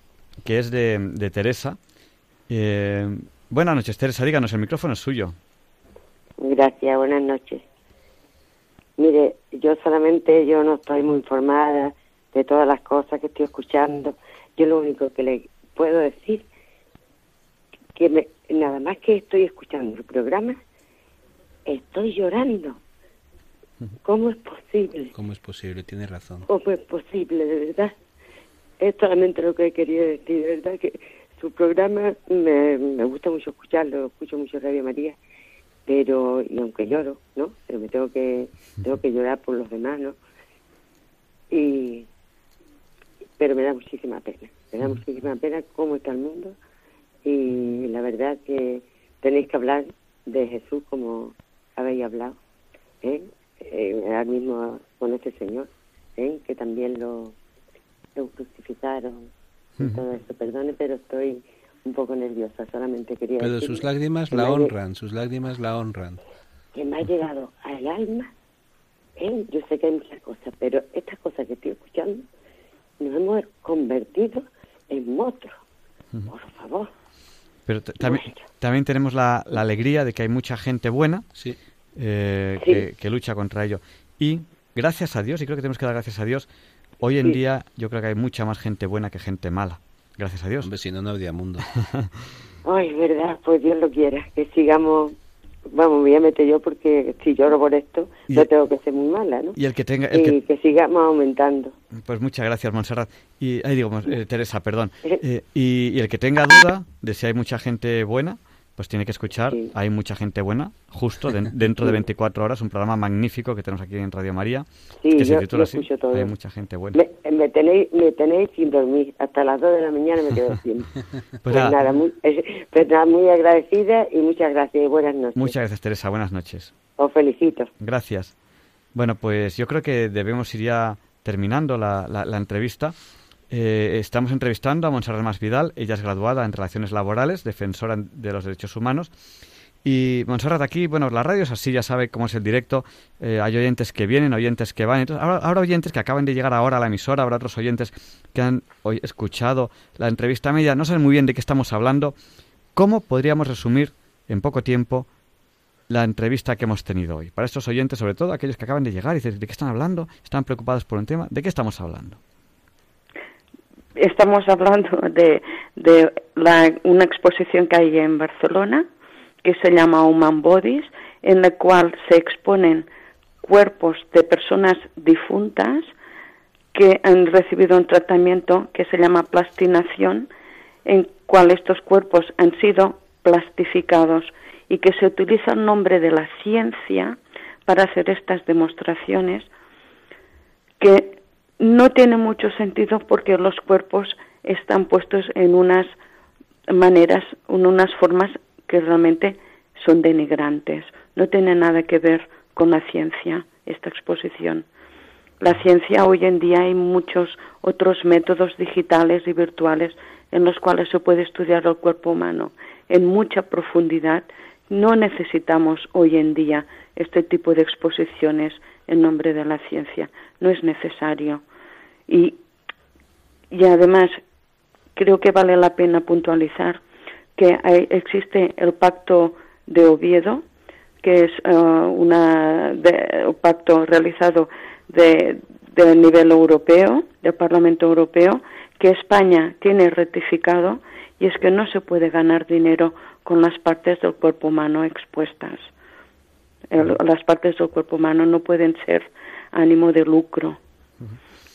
que es de, Teresa. Eh, buenas noches, Teresa, díganos, el micrófono es suyo. Gracias, buenas noches. Mire, yo solamente, yo no estoy muy informada de todas las cosas que estoy escuchando. Yo lo único que le puedo decir que me, nada más que estoy escuchando el programa, estoy llorando. ¿Cómo es posible? ¿Cómo es posible? Tiene razón. ¿Cómo es posible, de verdad? Es solamente lo que quería decir, de verdad que su programa me, me gusta mucho escucharlo, escucho mucho Radio María, pero, y aunque lloro, ¿no? Pero me tengo que, tengo que llorar por los demás, ¿no? Y, pero me da muchísima pena, me da muchísima pena cómo está el mundo, y la verdad que tenéis que hablar de Jesús como habéis hablado, ¿eh? eh ahora mismo con este Señor, ¿eh? que también lo, crucificaron y todo eso. Perdone, pero estoy un poco nerviosa, solamente quería Pero sus lágrimas la honran, sus lágrimas la honran. Que me ha llegado al alma, ¿eh? yo sé que hay muchas cosas, pero estas cosas que estoy escuchando nos hemos convertido en monstruos, por favor. Pero también, también tenemos la, alegría de que hay mucha gente buena. Sí. eh, Sí. que, que lucha contra ello. Y gracias a Dios, y creo que tenemos que dar gracias a Dios, hoy en Sí. día yo creo que hay mucha más gente buena que gente mala. Gracias a Dios. Hombre, si no, no habría mundo. Ay, verdad, pues Dios lo quiera, que sigamos, vamos, me voy a meter yo porque si lloro por esto, Y- no tengo que ser muy mala, ¿no? Y el que tenga... el que- Y que sigamos aumentando. Pues muchas gracias, Montserrat. Y, ahí digo, eh, Teresa, perdón. Eh, y, y el que tenga duda de si hay mucha gente buena, pues tiene que escuchar. Sí. Hay mucha gente buena, justo den- dentro de 24 horas, un programa magnífico que tenemos aquí en Radio María, Sí, que se yo- titula yo así. escucho todo. Hay mucha gente buena. Me, me tenéis me tenéis sin dormir, hasta las 2 de la mañana me quedo sin. pues nada. nada, muy, eh, pues nada, muy agradecida y muchas gracias y buenas noches. Muchas gracias, Teresa. Buenas noches. Os felicito. Gracias. Bueno, pues yo creo que debemos ir ya terminando la, la- la entrevista. Eh, estamos entrevistando a Montserrat Masvidal. Ella es graduada en Relaciones Laborales, defensora de los derechos humanos. Y Montserrat, aquí, bueno, la radio es así, ya sabe cómo es el directo. Eh, hay oyentes que vienen, oyentes que van. Entonces, ahora, ahora oyentes que acaban de llegar ahora a la emisora, habrá otros oyentes que han hoy escuchado la entrevista media, no saben muy bien de qué estamos hablando. ¿Cómo podríamos resumir en poco tiempo la entrevista que hemos tenido hoy. Para estos oyentes, sobre todo aquellos que acaban de llegar y dicen, ¿de qué están hablando? ¿Están preocupados por un tema? ¿De qué estamos hablando? Estamos hablando de, de la- una exposición que hay en Barcelona que se llama Human Bodies, en la cual se exponen cuerpos de personas difuntas que han recibido un tratamiento que se llama plastinación, en cual estos cuerpos han sido plastificados y que se utiliza el nombre de la ciencia para hacer estas demostraciones que no tiene mucho sentido porque los cuerpos están puestos en unas maneras, en unas formas que realmente son denigrantes. No tiene nada que ver con la ciencia esta exposición. La ciencia hoy en día hay muchos otros métodos digitales y virtuales en los cuales se puede estudiar el cuerpo humano en mucha profundidad. No necesitamos hoy en día este tipo de exposiciones en nombre de la ciencia. No es necesario. Y, y además creo que vale la pena puntualizar que hay- existe el pacto de Oviedo, que es eh, una de- un pacto realizado de, de nivel europeo, del Parlamento Europeo, que España tiene ratificado y es que no se puede ganar dinero con las partes del cuerpo humano expuestas. El- las partes del cuerpo humano no pueden ser ánimo de lucro.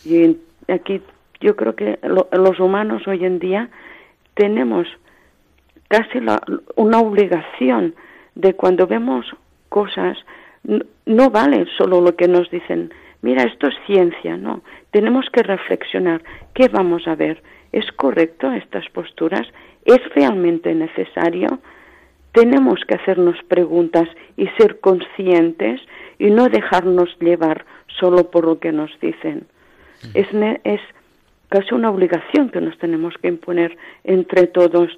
Y aquí yo creo que lo- los humanos hoy en día tenemos casi la- una obligación de cuando vemos cosas, n- no vale solo lo que nos dicen, mira, esto es ciencia, no, tenemos que reflexionar, ¿qué vamos a ver? ¿Es correcto estas posturas? ¿Es realmente necesario? Tenemos que hacernos preguntas y ser conscientes y no dejarnos llevar solo por lo que nos dicen. Es, es casi una obligación que nos tenemos que imponer entre todos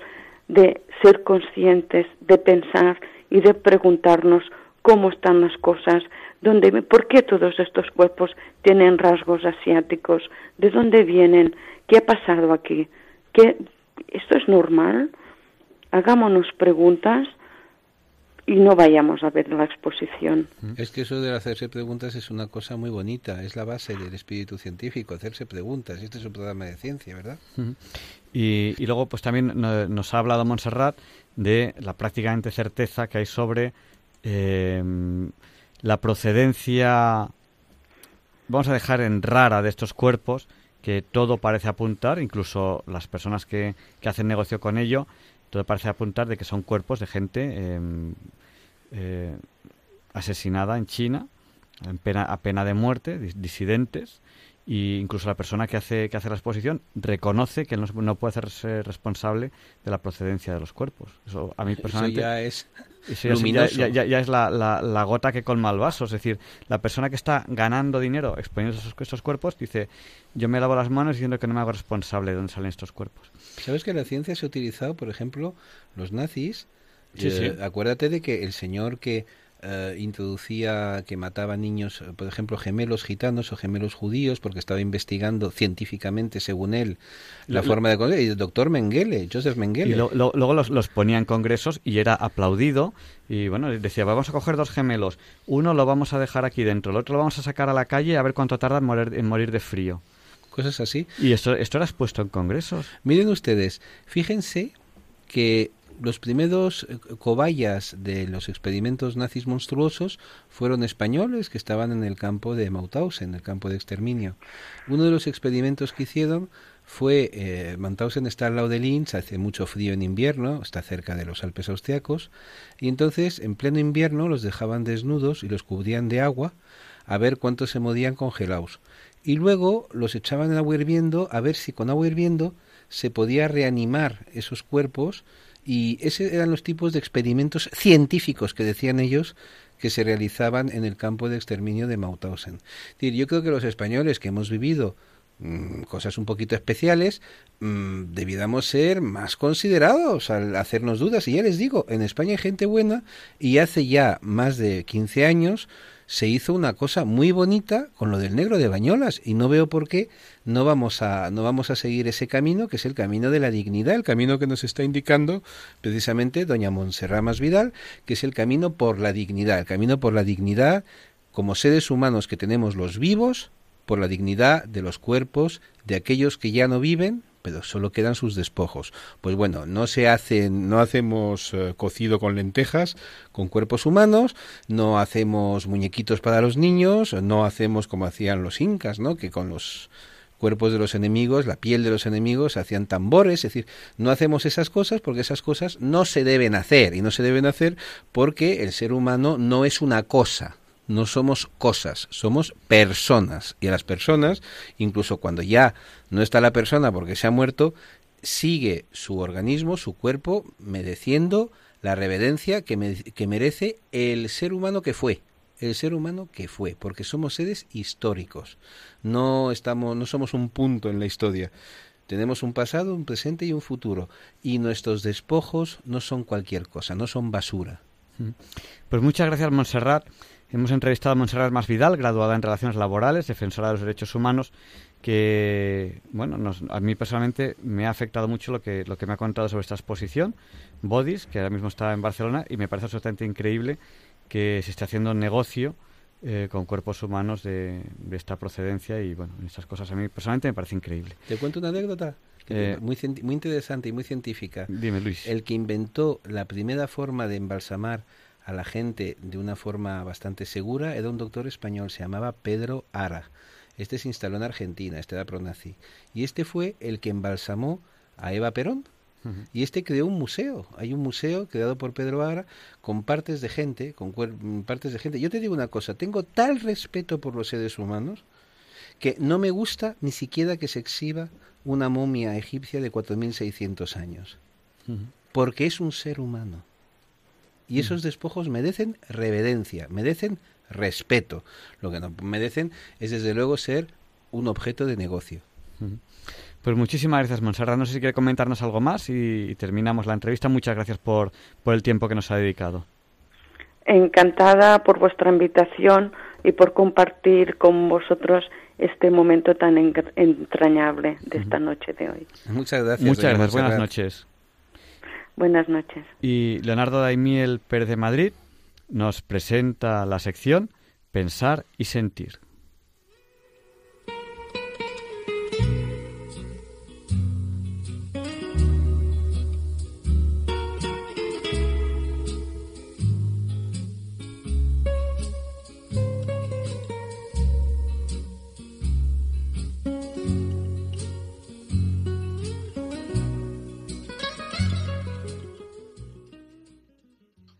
de ser conscientes, de pensar y de preguntarnos cómo están las cosas, dónde, por qué todos estos cuerpos tienen rasgos asiáticos, de dónde vienen, qué ha pasado aquí, ¿Qué, esto es normal, hagámonos preguntas y no vayamos a ver la exposición. Es que eso de hacerse preguntas es una cosa muy bonita, es la base del espíritu científico, hacerse preguntas. Este es un programa de ciencia, ¿verdad? Ujú. Y, y luego, pues también no- nos ha hablado Montserrat de la prácticamente certeza que hay sobre eh, la procedencia, vamos a dejar en rara de estos cuerpos, que todo parece apuntar, incluso las personas que, que hacen negocio con ello, todo parece apuntar de que son cuerpos de gente eh, eh, asesinada en China, en pena, a pena de muerte, dis- disidentes, y incluso la persona que hace que hace la exposición reconoce que no, no puede hacerse responsable de la procedencia de los cuerpos. Eso a mí Eso personalmente ya es eso ya, sí, luminoso. ya- ya- ya es la, la- la gota que colma el vaso. Es decir, la persona que está ganando dinero exponiendo esos, estos cuerpos dice, yo me lavo las manos diciendo que no me hago responsable de dónde salen estos cuerpos. ¿Sabes que la ciencia se ha utilizado, por ejemplo, los nazis? Sí, eh, sí. Acuérdate de que el señor que eh, introducía que mataba niños, eh, por ejemplo, gemelos gitanos o gemelos judíos, porque estaba investigando científicamente, según él, la Lo- forma de... Y el doctor Mengele, Joseph Mengele. Y lo- lo- luego los, los ponía en congresos y era aplaudido. Y bueno, decía, vamos a coger dos gemelos. Uno lo vamos a dejar aquí dentro, el otro lo vamos a sacar a la calle a ver cuánto tarda en morir, en morir de frío. Cosas así. Y esto, esto era expuesto en congresos. Miren ustedes, fíjense que los primeros eh, cobayas de los experimentos nazis monstruosos fueron españoles que estaban en el campo de Mauthausen, en el campo de exterminio. Uno de los experimentos que hicieron fue, eh, Mauthausen está al lado de Linz, hace mucho frío en invierno, está cerca de los Alpes austriacos, y entonces en pleno invierno los dejaban desnudos y los cubrían de agua a ver cuánto se morían congelados. Y luego los echaban en agua hirviendo a ver si con agua hirviendo se podía reanimar esos cuerpos y esos eran los tipos de experimentos científicos que decían ellos que se realizaban en el campo de exterminio de Mauthausen. Yo creo que los españoles que hemos vivido mm, cosas un poquito especiales, mm, debiéramos ser más considerados al hacernos dudas. Y ya les digo, en España hay gente buena y hace ya más de 15 años se hizo una cosa muy bonita con lo del negro de Bañolas y no veo por qué no vamos a no vamos a seguir ese camino que es el camino de la dignidad, el camino que nos está indicando precisamente doña Montserrat Masvidal, que es el camino por la dignidad, el camino por la dignidad como seres humanos que tenemos los vivos, por la dignidad de los cuerpos de aquellos que ya no viven, pero solo quedan sus despojos. Pues bueno, no se hacen, no hacemos eh, cocido con lentejas, con cuerpos humanos, no hacemos muñequitos para los niños, no hacemos como hacían los incas, ¿no? Que con los cuerpos de los enemigos, la piel de los enemigos, hacían tambores, es decir, no hacemos esas cosas porque esas cosas no se deben hacer y no se deben hacer porque el ser humano no es una cosa, no somos cosas, somos personas. Y a las personas, incluso cuando ya no está la persona porque se ha muerto, sigue su organismo, su cuerpo, mereciendo la reverencia que, me- que merece el ser humano que fue. El ser humano que fue, porque somos seres históricos. No estamos, no somos un punto en la historia. Tenemos un pasado, un presente y un futuro. Y nuestros despojos no son cualquier cosa, no son basura. Pues muchas gracias, Montserrat. Hemos entrevistado a Montserrat Masvidal, graduada en Relaciones Laborales, defensora de los derechos humanos, que, bueno, nos- a mí personalmente me ha afectado mucho lo que, lo que me ha contado sobre esta exposición, Bodies, que ahora mismo está en Barcelona, y me parece absolutamente increíble que se esté haciendo un negocio eh, con cuerpos humanos de, de esta procedencia y, bueno, estas cosas a mí personalmente me parece increíble. ¿Te cuento una anécdota? Eh, muy, muy interesante y muy científica. Dime, Luis. El que inventó la primera forma de embalsamar a la gente de una forma bastante segura era un doctor español, se llamaba Pedro Ara. Este se instaló en Argentina, este era pronazi. Y este fue el que embalsamó a Eva Perón. Y este creó un museo. Hay un museo creado por Pedro Ara con partes de gente, con partes de gente. Yo te digo una cosa, tengo tal respeto por los seres humanos que no me gusta ni siquiera que se exhiba una momia egipcia de 4600 años Ujú. porque es un ser humano. Y esos despojos merecen reverencia, merecen respeto. Lo que no merecen es desde luego ser un objeto de negocio. Pues muchísimas gracias, Montserrat. No sé si quiere comentarnos algo más y, terminamos la entrevista. Muchas gracias por, por el tiempo que nos ha dedicado. Encantada por vuestra invitación y por compartir con vosotros este momento tan entrañable de esta noche de hoy. Muchas gracias. Muchas gracias. Buenas noches. Buenas noches. Y Leonardo Daimiel Pérez de Madrid nos presenta la sección Pensar y Sentir.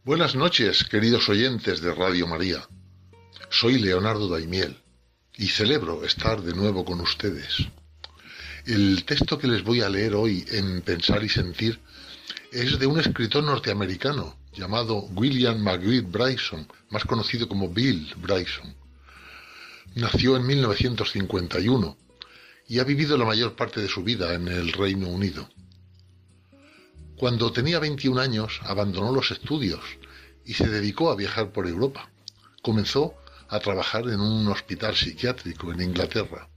Buenas noches, queridos oyentes de Radio María. Soy Leonardo Daimiel y celebro estar de nuevo con ustedes. El texto que les voy a leer hoy en Pensar y Sentir es de un escritor norteamericano llamado William McGreed Bryson, más conocido como Bill Bryson. Nació en 1951 y ha vivido la mayor parte de su vida en el Reino Unido. Cuando tenía 21 años abandonó los estudios y se dedicó a viajar por Europa. Comenzó a trabajar en un hospital psiquiátrico en Inglaterra.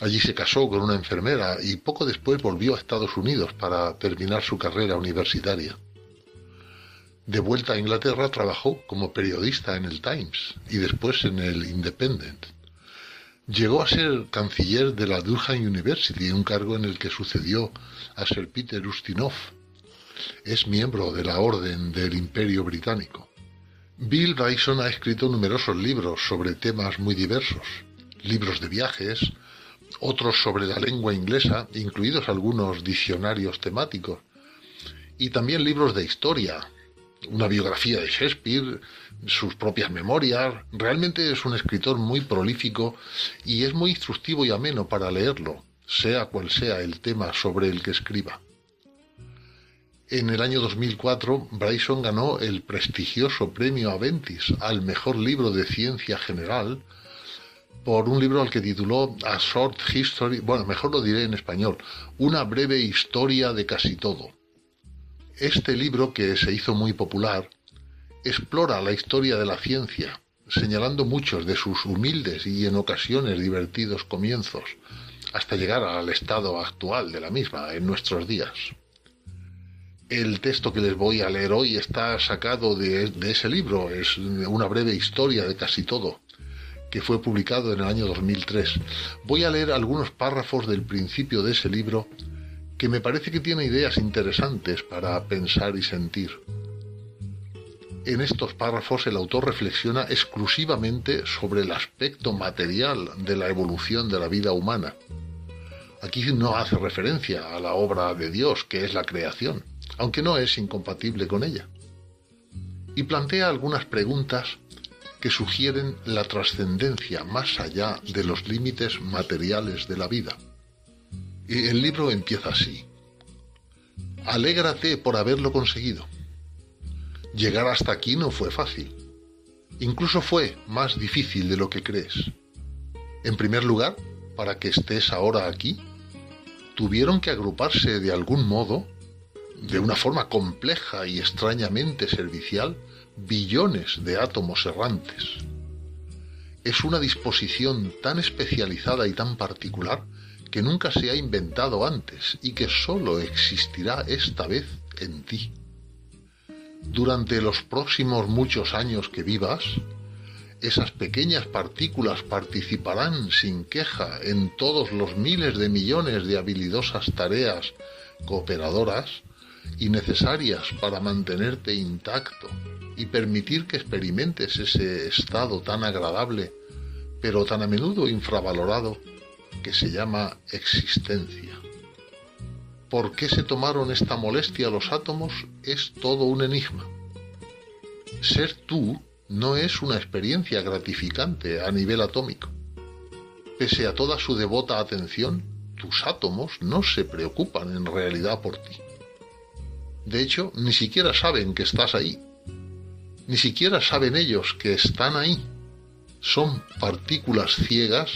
Allí se casó con una enfermera y poco después volvió a Estados Unidos para terminar su carrera universitaria. De vuelta a Inglaterra trabajó como periodista en el Times y después en el Independent. Llegó a ser canciller de la Durham University, un cargo en el que sucedió a Sir Peter Ustinov. Es miembro de la Orden del Imperio Británico. Bill Bryson ha escrito numerosos libros sobre temas muy diversos, libros de viajes, otros sobre la lengua inglesa, incluidos algunos diccionarios temáticos, y también libros de historia, una biografía de Shakespeare, sus propias memorias. Realmente es un escritor muy prolífico y es muy instructivo y ameno para leerlo, sea cual sea el tema sobre el que escriba. En el año 2004, Bryson ganó el prestigioso premio Aventis al mejor libro de ciencia general por un libro al que tituló A Short History, bueno, mejor lo diré en español, una breve historia de casi todo. Este libro, que se hizo muy popular, explora la historia de la ciencia, señalando muchos de sus humildes y en ocasiones divertidos comienzos, hasta llegar al estado actual de la misma en nuestros días. El texto que les voy a leer hoy está sacado de, ese libro, es una breve historia de casi todo, que fue publicado en el año 2003. Voy a leer algunos párrafos del principio de ese libro que me parece que tiene ideas interesantes para pensar y sentir. En estos párrafos el autor reflexiona exclusivamente sobre el aspecto material de la evolución de la vida humana. Aquí no hace referencia a la obra de Dios, que es la creación, aunque no es incompatible con ella. Y plantea algunas preguntas que sugieren la trascendencia más allá de los límites materiales de la vida. Y el libro empieza así. Alégrate por haberlo conseguido. Llegar hasta aquí no fue fácil. Incluso fue más difícil de lo que crees. En primer lugar, para que estés ahora aquí, tuvieron que agruparse de algún modo de una forma compleja y extrañamente servicial billones de átomos errantes. Es una disposición tan especializada y tan particular que nunca se ha inventado antes y que sólo existirá esta vez en ti. Durante los próximos muchos años que vivas, esas pequeñas partículas participarán sin queja en todos los miles de millones de habilidosas tareas cooperadoras y necesarias para mantenerte intacto y permitir que experimentes ese estado tan agradable, pero tan a menudo infravalorado, que se llama existencia. ¿Por qué se tomaron esta molestia los átomos? Es todo un enigma. Ser tú no es una experiencia gratificante a nivel atómico. Pese a toda su devota atención, tus átomos no se preocupan en realidad por ti. De hecho, ni siquiera saben que estás ahí. Ni siquiera saben ellos que están ahí. Son partículas ciegas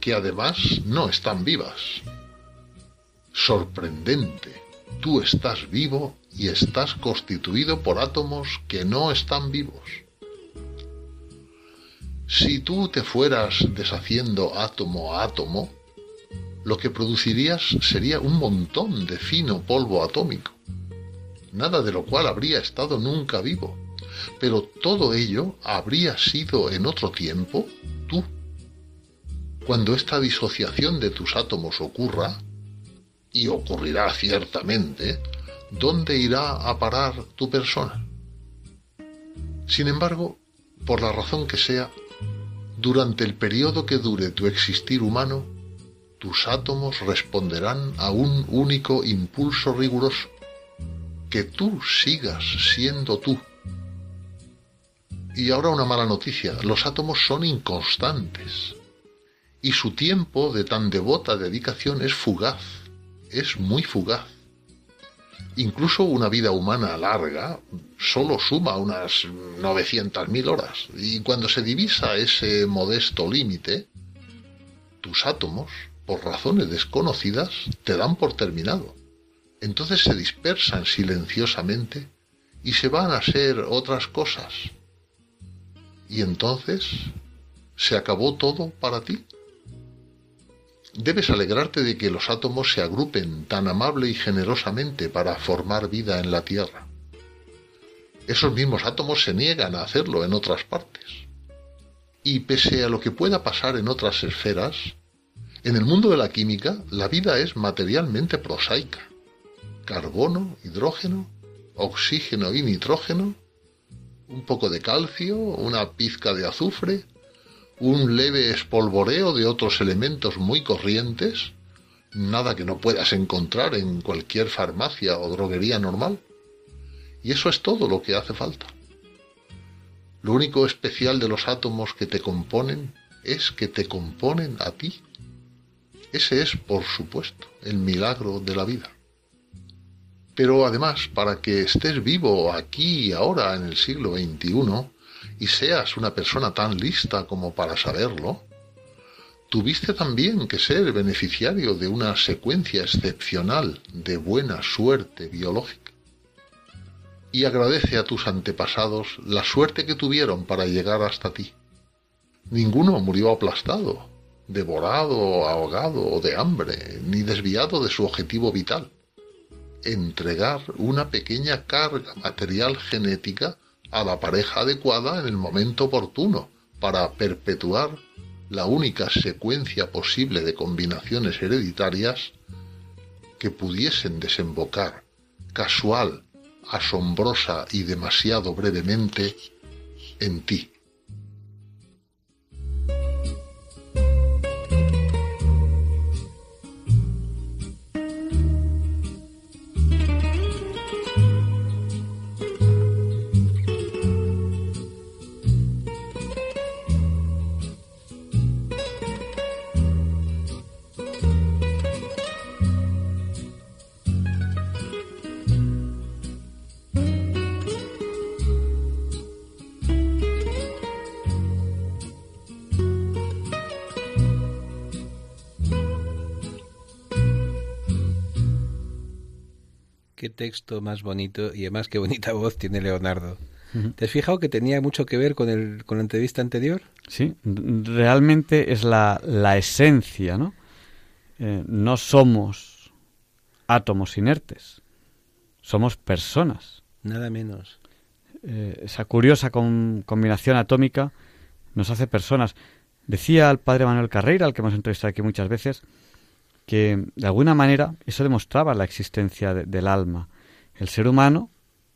que además no están vivas. Sorprendente. Tú estás vivo y estás constituido por átomos que no están vivos. Si tú te fueras deshaciendo átomo a átomo, lo que producirías sería un montón de fino polvo atómico nada de lo cual habría estado nunca vivo. Pero todo ello habría sido en otro tiempo tú. Cuando esta disociación de tus átomos ocurra, y ocurrirá ciertamente, ¿dónde irá a parar tu persona? Sin embargo, por la razón que sea, durante el periodo que dure tu existir humano, tus átomos responderán a un único impulso riguroso, que tú sigas siendo tú. Y ahora una mala noticia, los átomos son inconstantes y su tiempo de tan devota dedicación es fugaz, es muy fugaz. Incluso una vida humana larga solo suma unas 900.000 horas y cuando se divisa ese modesto límite, tus átomos, por razones desconocidas, te dan por terminado entonces se dispersan silenciosamente y se van a ser otras cosas. Y entonces, ¿se acabó todo para ti? Debes alegrarte de que los átomos se agrupen tan amable y generosamente para formar vida en la Tierra. Esos mismos átomos se niegan a hacerlo en otras partes. Y pese a lo que pueda pasar en otras esferas, en el mundo de la química la vida es materialmente prosaica. Carbono, hidrógeno, oxígeno y nitrógeno, un poco de calcio, una pizca de azufre, un leve espolvoreo de otros elementos muy corrientes, nada que no puedas encontrar en cualquier farmacia o droguería normal. Y eso es todo lo que hace falta. Lo único especial de los átomos que te componen es que te componen a ti. Ese es, por supuesto, el milagro de la vida. Pero además, para que estés vivo aquí y ahora en el siglo XXI y seas una persona tan lista como para saberlo, tuviste también que ser beneficiario de una secuencia excepcional de buena suerte biológica y agradece a tus antepasados la suerte que tuvieron para llegar hasta ti. Ninguno murió aplastado, devorado, ahogado o de hambre, ni desviado de su objetivo vital, entregar una pequeña carga material genética a la pareja adecuada en el momento oportuno para perpetuar la única secuencia posible de combinaciones hereditarias que pudiesen desembocar casual asombrosa y demasiado brevemente en ti. Texto más bonito y además qué bonita voz tiene Leonardo. ¿Te has fijado que tenía mucho que ver con, el, con la entrevista anterior? Sí, realmente es la, la esencia, ¿no? Eh, no somos átomos inertes, somos personas. Nada menos. Eh, esa curiosa combinación atómica nos hace personas. Decía el padre Manuel Carreira, al que hemos entrevistado aquí muchas veces, que de alguna manera eso demostraba la existencia del alma. El ser humano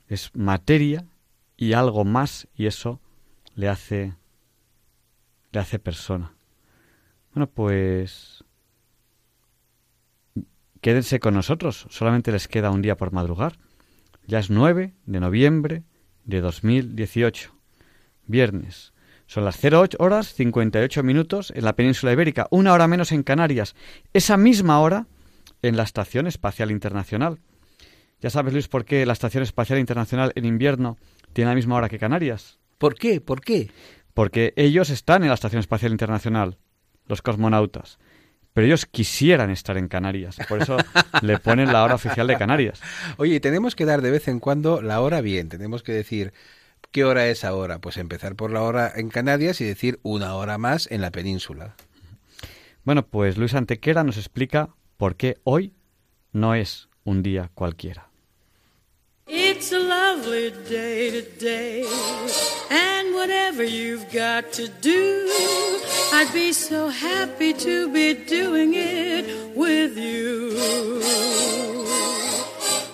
es materia y algo más y eso le hace le hace persona. Bueno, pues quédense con nosotros, solamente les queda un día por madrugar. Ya es 9 de noviembre de 2018, viernes. Son las 08 horas 58 minutos en la península ibérica, una hora menos en Canarias, esa misma hora en la Estación Espacial Internacional. Ya sabes, Luis, por qué la Estación Espacial Internacional en invierno tiene la misma hora que Canarias. ¿Por qué? ¿Por qué? Porque ellos están en la Estación Espacial Internacional, los cosmonautas. Pero ellos quisieran estar en Canarias. Por eso le ponen la hora oficial de Canarias. Oye, tenemos que dar de vez en cuando la hora bien. Tenemos que decir, ¿Qué hora es ahora? Pues empezar por la hora en Canarias y decir una hora más en la península. Bueno, pues Luis Antequera nos explica por qué hoy no es un día cualquiera. It's a lovely day today, and whatever you've got to do, I'd be so happy to be doing it with you.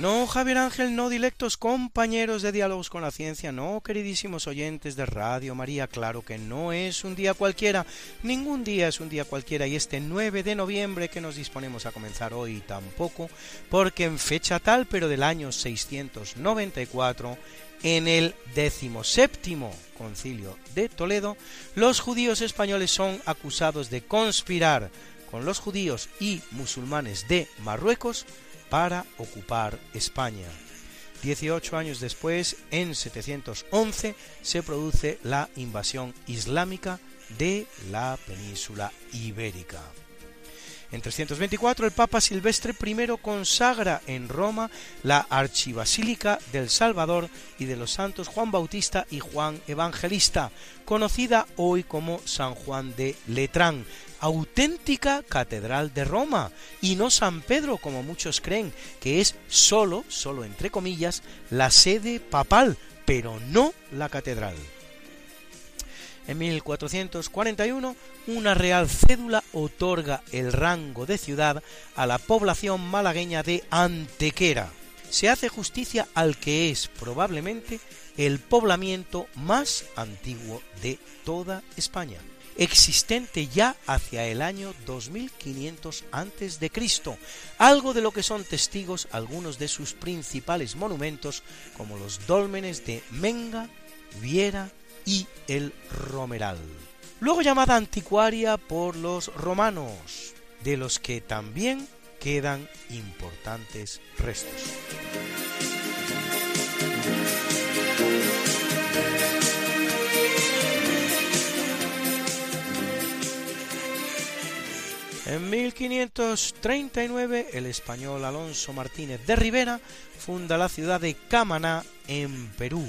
No, Javier Ángel, no, dilectos compañeros de Diálogos con la Ciencia, no, queridísimos oyentes de Radio María, claro que no es un día cualquiera, ningún día es un día cualquiera y este 9 de noviembre que nos disponemos a comenzar hoy tampoco, porque en fecha tal, pero del año 694, En el decimoséptimo concilio de Toledo, los judíos españoles son acusados de conspirar con los judíos y musulmanes de Marruecos para ocupar España. Dieciocho años después, en 711, se produce la invasión islámica de la península ibérica. En 324 el Papa Silvestre I consagra en Roma la archibasílica del Salvador y de los santos Juan Bautista y Juan Evangelista, conocida hoy como San Juan de Letrán, auténtica catedral de Roma, y no San Pedro como muchos creen, que es solo, solo entre comillas, la sede papal, pero no la catedral. En 1441, una real cédula otorga el rango de ciudad a la población malagueña de Antequera. Se hace justicia al que es probablemente el poblamiento más antiguo de toda España, existente ya hacia el año 2500 a.C., algo de lo que son testigos algunos de sus principales monumentos como los dólmenes de Menga, Viera y el Romeral. Luego llamada anticuaria por los romanos, de los que también quedan importantes restos. En 1539 el español Alonso Martínez de Rivera funda la ciudad de Camaná en Perú,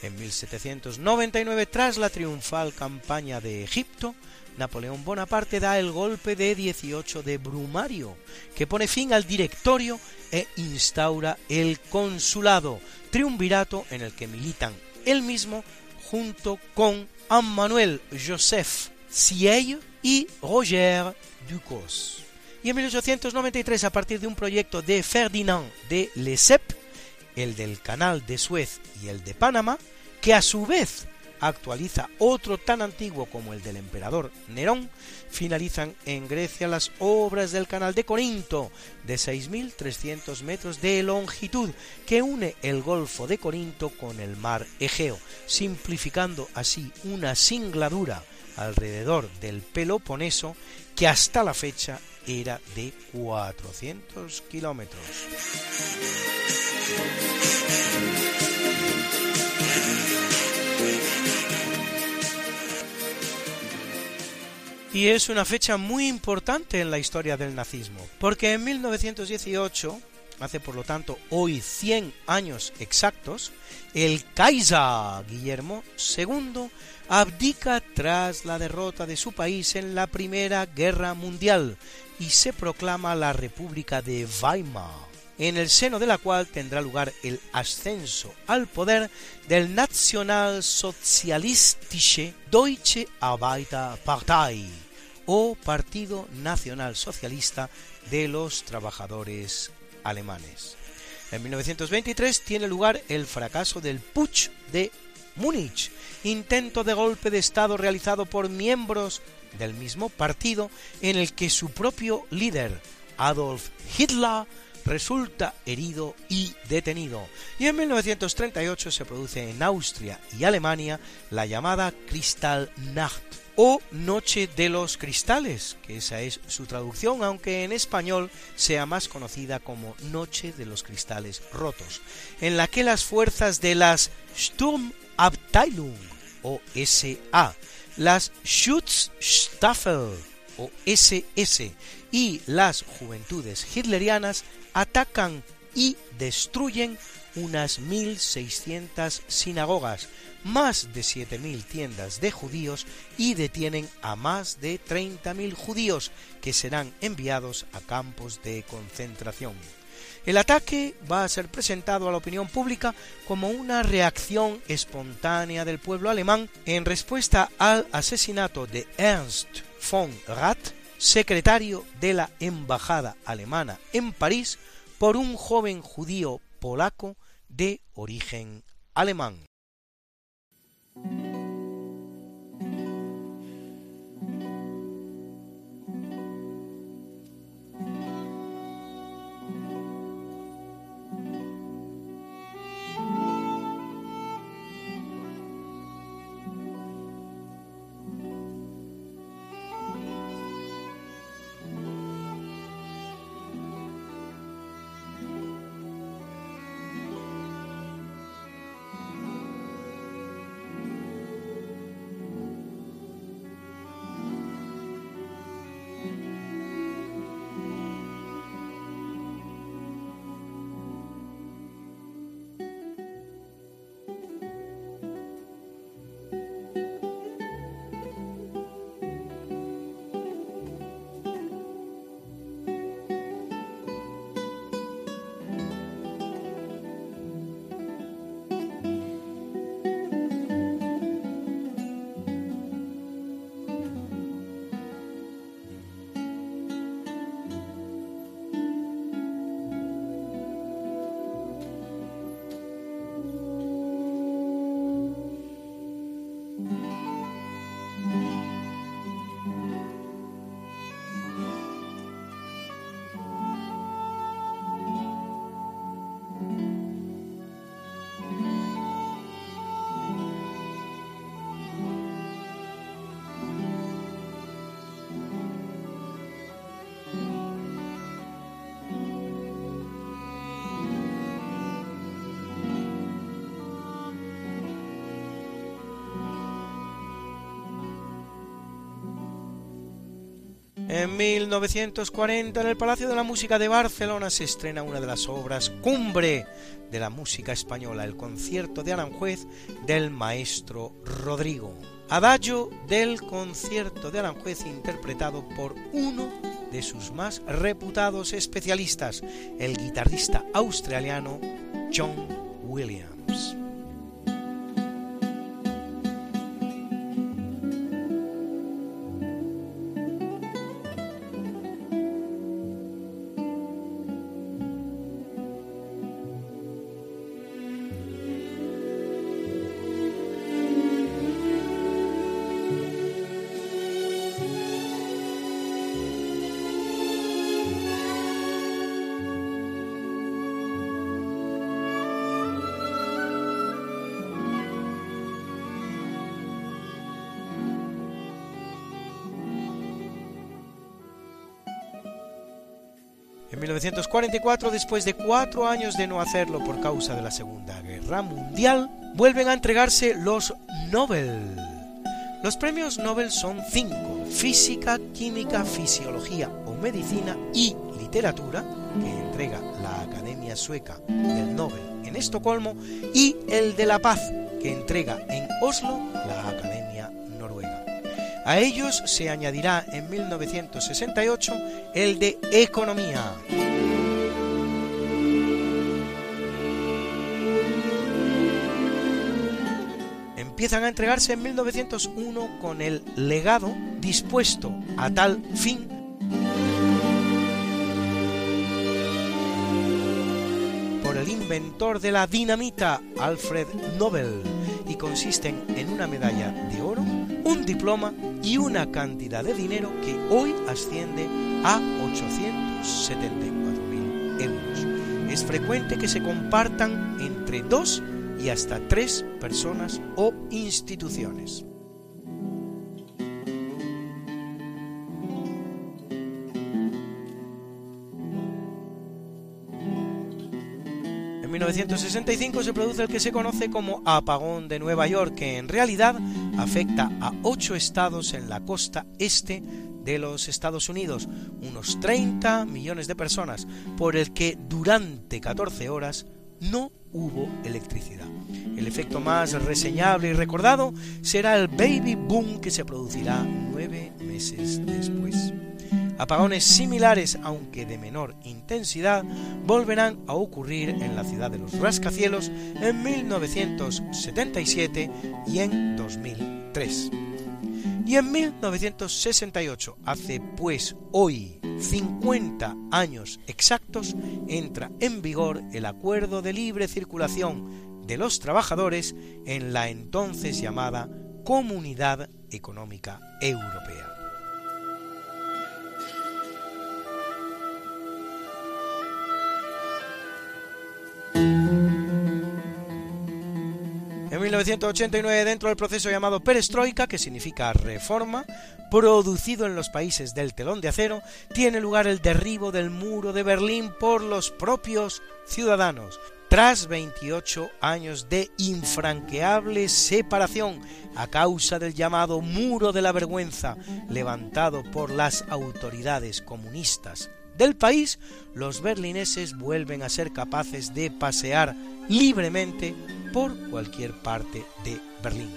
en 1799, tras la triunfal campaña de Egipto, Napoleón Bonaparte da el golpe de 18 de Brumario, que pone fin al directorio e instaura el consulado, triunvirato en el que militan él mismo junto con Emmanuel Joseph Siey y Roger Y en 1893, a partir de un proyecto de Ferdinand de Lesseps, el del Canal de Suez y el de Panamá, que a su vez actualiza otro tan antiguo como el del emperador Nerón, finalizan en Grecia las obras del canal de Corinto, de 6.300 metros de longitud, que une el Golfo de Corinto con el mar Egeo, simplificando así una singladura alrededor del Peloponeso que hasta la fecha era de 400 kilómetros. y es una fecha muy importante en la historia del nazismo, porque en 1918, hace por lo tanto hoy 100 años exactos, el Kaiser Guillermo II abdica tras la derrota de su país en la Primera Guerra Mundial y se proclama la República de Weimar en el seno de la cual tendrá lugar el ascenso al poder del Nationalsozialistische Deutsche Arbeiterpartei o Partido Nacional Socialista de los Trabajadores Alemanes. En 1923 tiene lugar el fracaso del Putsch de Múnich, intento de golpe de Estado realizado por miembros del mismo partido en el que su propio líder, Adolf Hitler, resulta herido y detenido. Y en 1938 se produce en Austria y Alemania la llamada Kristallnacht, o Noche de los Cristales, que esa es su traducción, aunque en español sea más conocida como Noche de los Cristales Rotos, en la que las fuerzas de las Sturmabteilung o SA, las Schutzstaffel o SS y las Juventudes Hitlerianas atacan y destruyen unas 1.600 sinagogas, más de 7.000 tiendas de judíos y detienen a más de 30.000 judíos que serán enviados a campos de concentración. El ataque va a ser presentado a la opinión pública como una reacción espontánea del pueblo alemán en respuesta al asesinato de Ernst von Rath, secretario de la Embajada alemana en París, por un joven judío polaco de origen alemán. En 1940, en el Palacio de la Música de Barcelona, se estrena una de las obras cumbre de la música española, el concierto de Aranjuez del maestro Rodrigo. Adagio del concierto de Aranjuez interpretado por uno de sus más reputados especialistas, el guitarrista australiano John Williams. 1944, después de cuatro años de no hacerlo por causa de la Segunda Guerra Mundial, vuelven a entregarse los Nobel. Los premios Nobel son cinco, física, química, fisiología o medicina y literatura, que entrega la Academia Sueca del Nobel en Estocolmo, y el de la Paz, que entrega en Oslo la Academia Noruega. A ellos se añadirá en 1968 el de Economía. Empiezan a entregarse en 1901 con el legado dispuesto a tal fin por el inventor de la dinamita, Alfred Nobel, y consisten en una medalla de oro, un diploma y una cantidad de dinero que hoy asciende a 874.000 euros. Es frecuente que se compartan entre dos y hasta tres personas o instituciones. En 1965 se produce el que se conoce como apagón de Nueva York, que en realidad afecta a ocho estados en la costa este de los Estados Unidos, unos 30 millones de personas, por el que durante 14 horas no hubo electricidad. El efecto más reseñable y recordado será el baby boom que se producirá nueve meses después. Apagones similares, aunque de menor intensidad, volverán a ocurrir en la ciudad de los rascacielos en 1977 y en 2003. Y en 1968, hace pues hoy 50 años exactos, entra en vigor el Acuerdo de Libre Circulación de los Trabajadores en la entonces llamada Comunidad Económica Europea. En 1989, dentro del proceso llamado Perestroika, que significa reforma, producido en los países del telón de acero, tiene lugar el derribo del muro de Berlín por los propios ciudadanos. Tras 28 años de infranqueable separación a causa del llamado muro de la vergüenza levantado por las autoridades comunistas del país, los berlineses vuelven a ser capaces de pasear libremente por cualquier parte de Berlín.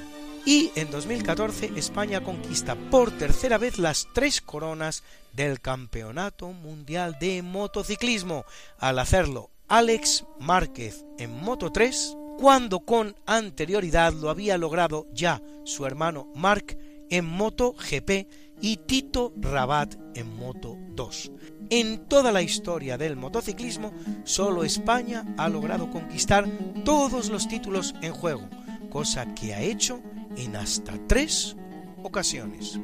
Y en 2014 España conquista por tercera vez las tres coronas del Campeonato Mundial de Motociclismo, al hacerlo Alex Márquez en Moto 3, cuando con anterioridad lo había logrado ya su hermano Marc en Moto GP y Tito Rabat en Moto 2. En toda la historia del motociclismo, solo España ha logrado conquistar todos los títulos en juego, cosa que ha hecho en hasta tres ocasiones.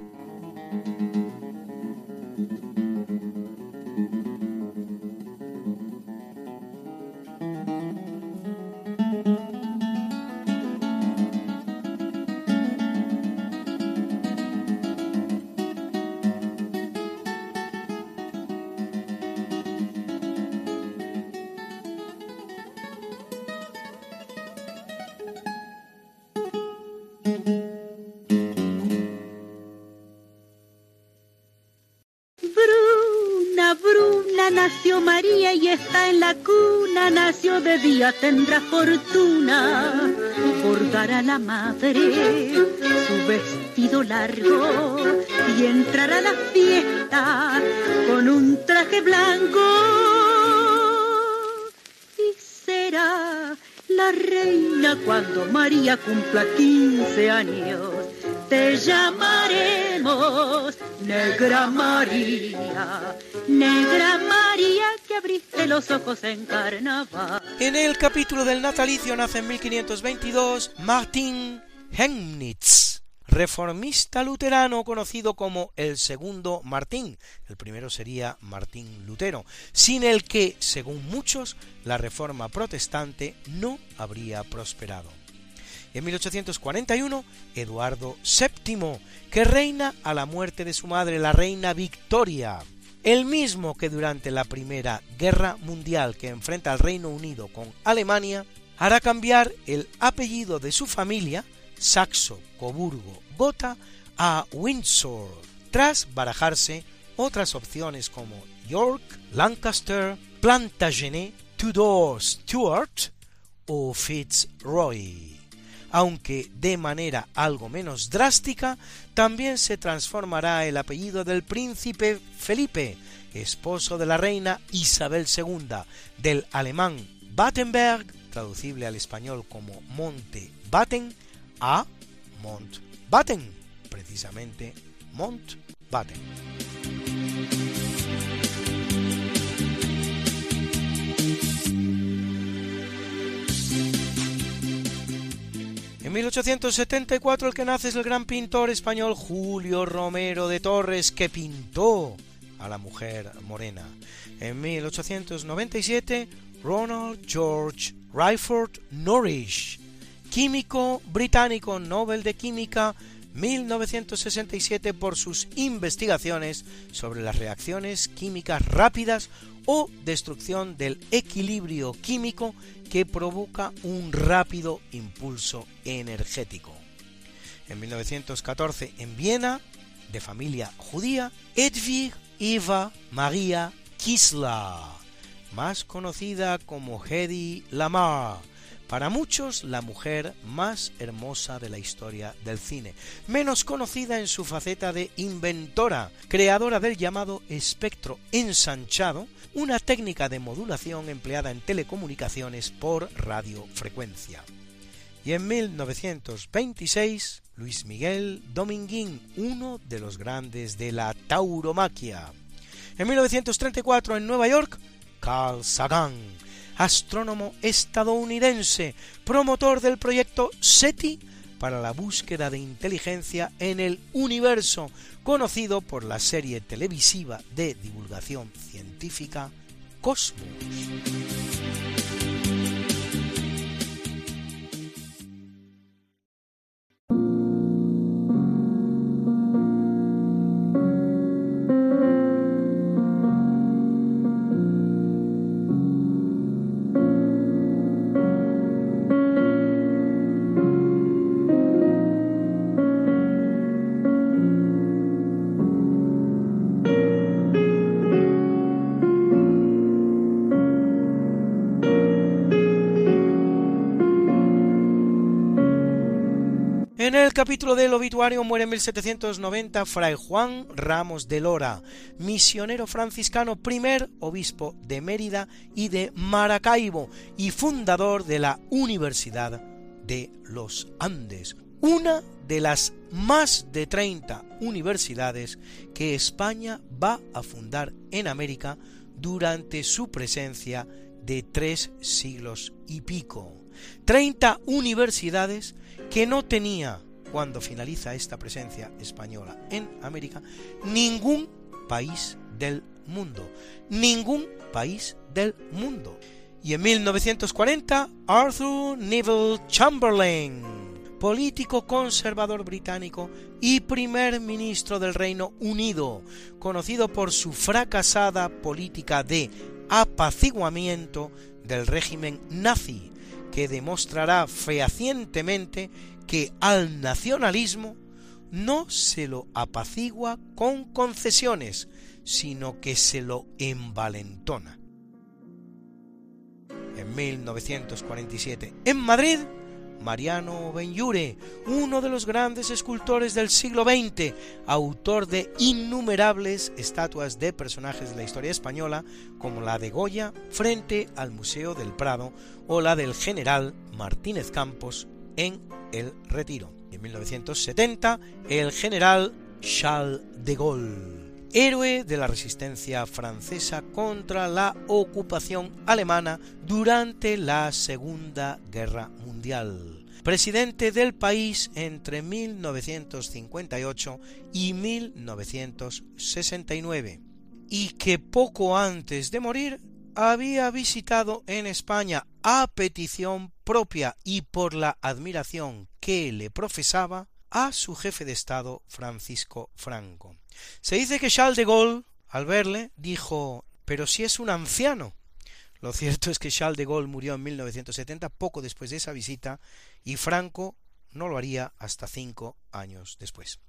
Día, tendrá fortuna. Bordará la madre su vestido largo y entrará a la fiesta con un traje blanco. Y será la reina cuando María cumpla 15 años. Te llamaremos Negra María, Negra María que los ojos en. En el capítulo del natalicio nace en 1522 Martin Hemnitz, reformista luterano conocido como el segundo Martín. El primero sería Martín Lutero, sin el que, según muchos, la reforma protestante no habría prosperado. Y en 1841, Eduardo VII, que reina a la muerte de su madre, la reina Victoria, el mismo que durante la Primera Guerra Mundial que enfrenta al Reino Unido con Alemania, hará cambiar el apellido de su familia, Saxo, Coburgo, Gotha, a Windsor, tras barajarse otras opciones como York, Lancaster, Plantagenet, Tudor Stuart o Fitzroy aunque de manera algo menos drástica, también se transformará el apellido del príncipe Felipe, esposo de la reina Isabel II, del alemán Battenberg, traducible al español como Monte Batten, a Mont-Batten, precisamente Mont-Batten. En 1874 el que nace es el gran pintor español Julio Romero de Torres, que pintó a la mujer morena. En 1897 Ronald George Rayford Norris, químico británico Nobel de Química 1967 por sus investigaciones sobre las reacciones químicas rápidas o destrucción del equilibrio químico que provoca un rápido impulso energético. En 1914, en Viena, de familia judía, Edwig Eva Maria Kisler, más conocida como Hedy Lamar, para muchos la mujer más hermosa de la historia del cine, menos conocida en su faceta de inventora, creadora del llamado espectro ensanchado, una técnica de modulación empleada en telecomunicaciones por radiofrecuencia. Y en 1926, Luis Miguel Dominguín, uno de los grandes de la tauromaquia. En 1934, en Nueva York, Carl Sagan, astrónomo estadounidense, promotor del proyecto SETI para la búsqueda de inteligencia en el universo, conocido por la serie televisiva de divulgación científica Cosmos. Capítulo del obituario muere en 1790 Fray Juan Ramos de Lora, misionero franciscano, primer obispo de Mérida y de Maracaibo y fundador de la Universidad de los Andes, una de las más de 30 universidades que España va a fundar en América durante su presencia de tres siglos y pico. 30 universidades que no tenía, cuando finaliza esta presencia española en América, ningún país del mundo. Ningún país del mundo. Y en 1940, Arthur Neville Chamberlain, político conservador británico y primer ministro del Reino Unido, conocido por su fracasada política de apaciguamiento del régimen nazi, que demostrará fehacientemente que al nacionalismo no se lo apacigua con concesiones, sino que se lo envalentona. En 1947, en Madrid, Mariano Benlliure, uno de los grandes escultores del siglo XX, autor de innumerables estatuas de personajes de la historia española, como la de Goya frente al Museo del Prado o la del general Martínez Campos en El Retiro. En 1970, el general Charles de Gaulle héroe de la resistencia francesa contra la ocupación alemana durante la Segunda Guerra Mundial. Presidente del país entre 1958 y 1969, y que poco antes de morir había visitado en España a petición propia y por la admiración que le profesaba a su jefe de Estado Francisco Franco. Se dice que Charles de Gaulle, al verle, dijo pero si es un anciano. Lo cierto es que Charles de Gaulle murió en 1970, poco después de esa visita, y Franco no lo haría hasta cinco años después.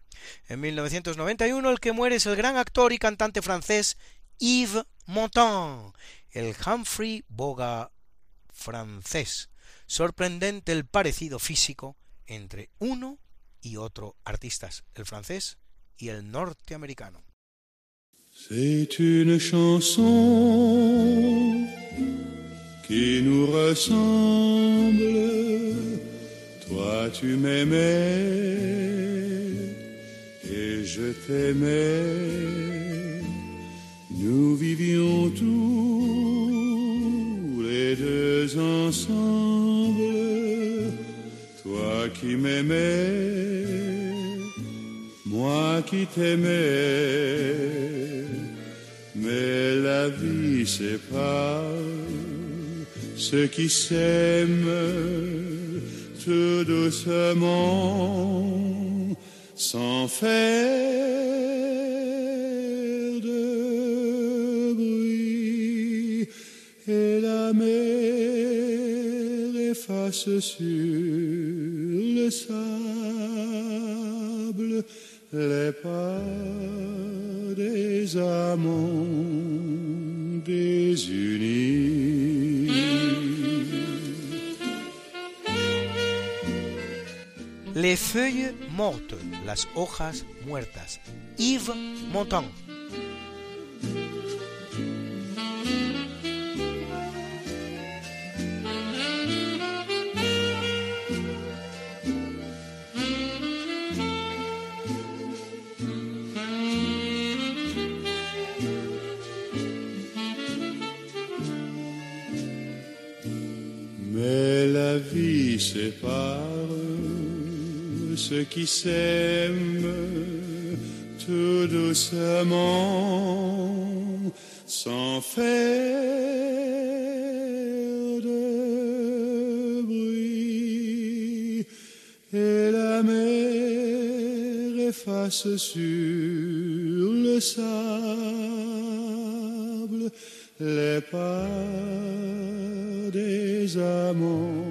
En 1991 el que muere es el gran actor y cantante francés Yves Montand, el Humphrey Bogart francés. Sorprendente el parecido físico entre uno y otro artistas, el francés y el norteamericano. C'est une chanson qui nous ressemble. Toi tu m'aimais et je t'aimais. Nous vivions tous deux ensemble. Toi qui m'aimais moi qui t'aimais, mais la vie sépare ceux qui s'aiment tout doucement, sans faire de et la mer efface sur le sable les pas des amants désunis. Les feuilles mortes, las hojas muertas. Yves Montand. Mais la vie sépare ceux qui s'aiment tout doucement, sans faire de bruit, et la mer efface sur le sable les pas des amants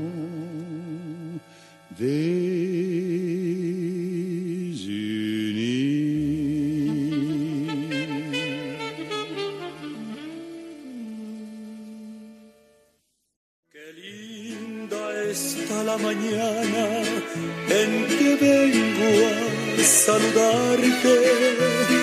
Qué linda está la mañana en que vengo a saludarte.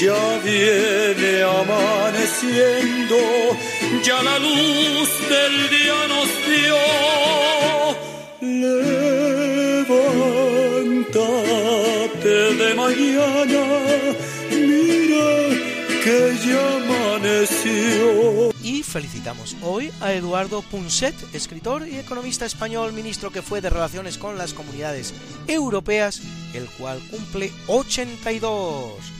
Ya viene amaneciendo, ya la luz del día nos dio. Levántate de mañana, mira que ya amaneció. Y felicitamos hoy a Eduardo Punset, escritor y economista español, ministro que fue de Relaciones con las Comunidades Europeas, el cual cumple 82.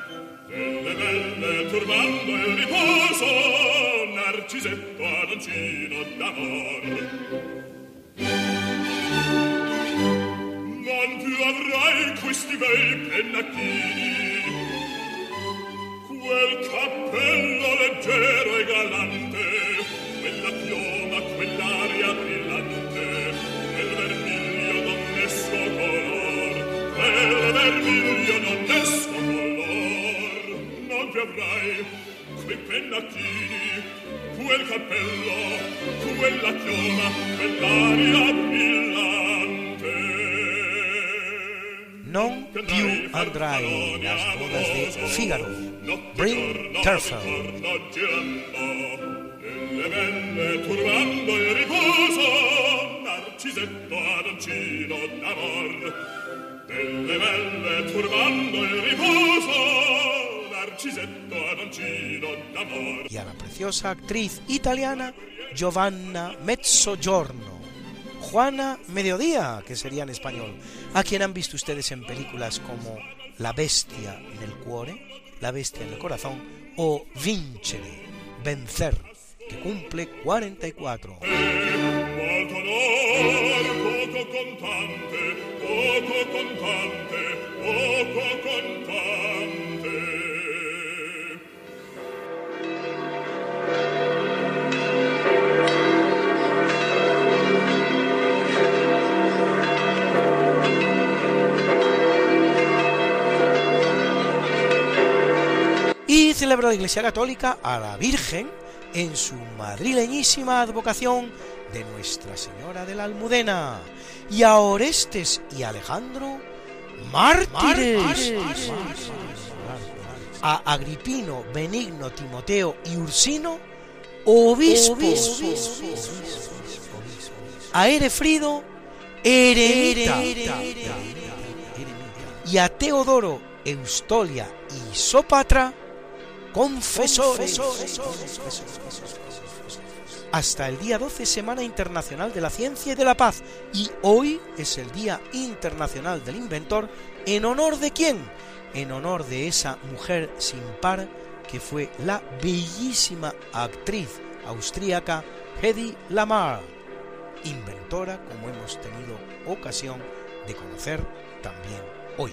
Delle belle turbando il riposo, narcisetto adoncino d'amor. Non più avrai questi bei pennacchini, quel cappello leggero e galante, quella pioma, quell'aria brillante, quel vermiglio donnesco color, quel vermiglio donnesco color. Vi avrai quei pennacchini, quel cappello, quella chioma, quell'aria brillante. Non più andrai las bodas de Figaro. Bring Turfel. Delle belle turbando il riposo, narcisetto adoncino d'amor. Delle belle turbando il riposo. Y a la preciosa actriz italiana Giovanna Mezzogiorno, Juana Mediodía, que sería en español, a quien han visto ustedes en películas como La bestia nel cuore, La bestia en el corazón o Vincere, vencer, que cumple 44. Celebra la Iglesia Católica a la Virgen en su madrileñísima advocación de Nuestra Señora de la Almudena. Y a Orestes y Alejandro mártires, a Agripino, Benigno, Timoteo y Ursino obispos, a Erefrido eremita. Y a Teodoro, Eustolia y Sópatra confesores. Hasta el día 12, Semana Internacional de la Ciencia y de la Paz. Y hoy es el Día Internacional del Inventor. ¿En honor de quién? En honor de esa mujer sin par que fue la bellísima actriz austríaca Hedy Lamar, inventora como hemos tenido ocasión de conocer también hoy.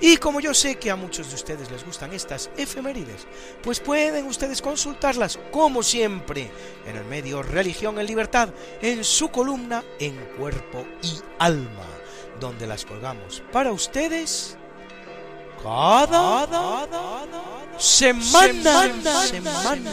Y como yo sé que a muchos de ustedes les gustan estas efemérides, pues pueden ustedes consultarlas, como siempre, en el medio Religión en Libertad, en su columna En Cuerpo y Alma, donde las colgamos para ustedes cada semana, semana, semana.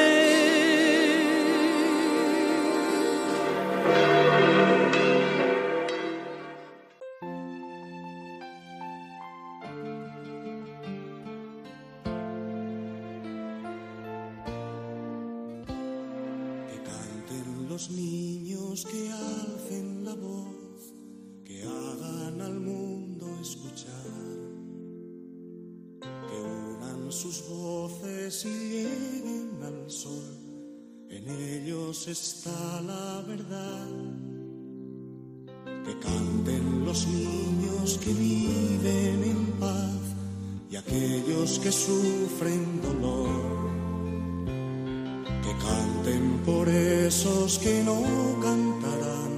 Esos que no cantarán,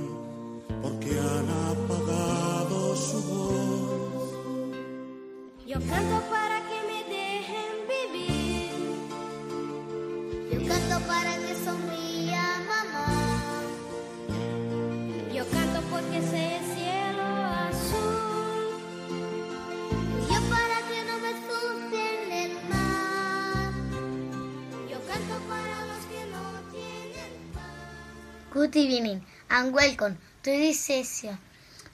porque han apagado su voz. Good evening and welcome to this session.